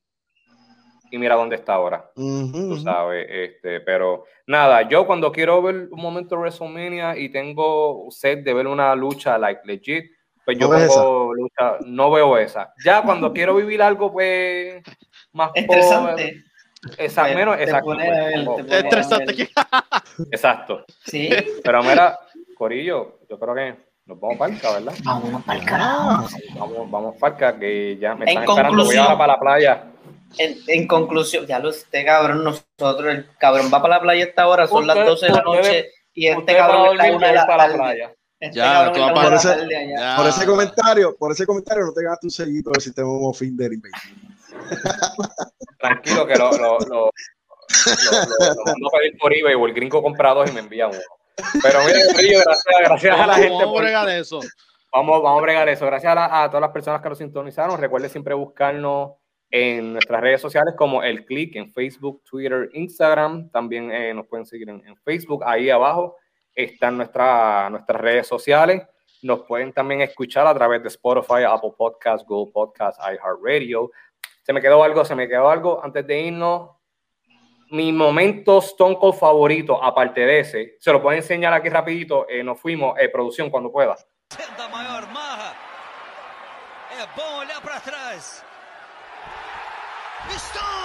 y mira dónde está ahora. tú sabes, este, pero nada, yo cuando quiero ver un momento de WrestleMania y tengo sed de ver una lucha like legit, pues yo no, lucha, no veo esa. Ya cuando quiero vivir algo pues más
estresante.
Exacto, menos, exacto.
estresante.
exacto.
Sí.
Pero mira, Corillo, yo creo que nos vamos para acá, ¿verdad?
El carajo.
Vamos, vamos para acá, que ya me están esperando. Voy ahora para la playa.
En, conclusión, ya lo este cabrón, nosotros, el cabrón va para la playa esta hora, son las 12 de la noche y este cabrón
está la para la playa.
Este ya, por, ese, por ese comentario, por ese comentario no te gastes un sellito del sistema fin de
Tranquilo que lo, lo, lo, lo, mando a pedir por eBay o el gringo comprador y me envía uno. Pero mira, gracias, gracias a la gente.
Vamos a bregar eso.
Vamos, vamos a bregar eso. Gracias a, a todas las personas que lo sintonizaron. Recuerde siempre buscarnos en nuestras redes sociales como El Click en Facebook, Twitter, Instagram. También eh, nos pueden seguir en, Facebook. Ahí abajo están nuestra, nuestras redes sociales. Nos pueden también escuchar a través de Spotify, Apple Podcasts, Google Podcasts, iHeartRadio. Se me quedó algo, se me quedó algo antes de irnos. Mi momento Stone favorito, aparte de ese, se lo puedo enseñar aquí rapidito. Eh, nos fuimos, eh, producción, cuando pueda.
maior marra. É bom olhar para trás. Stone!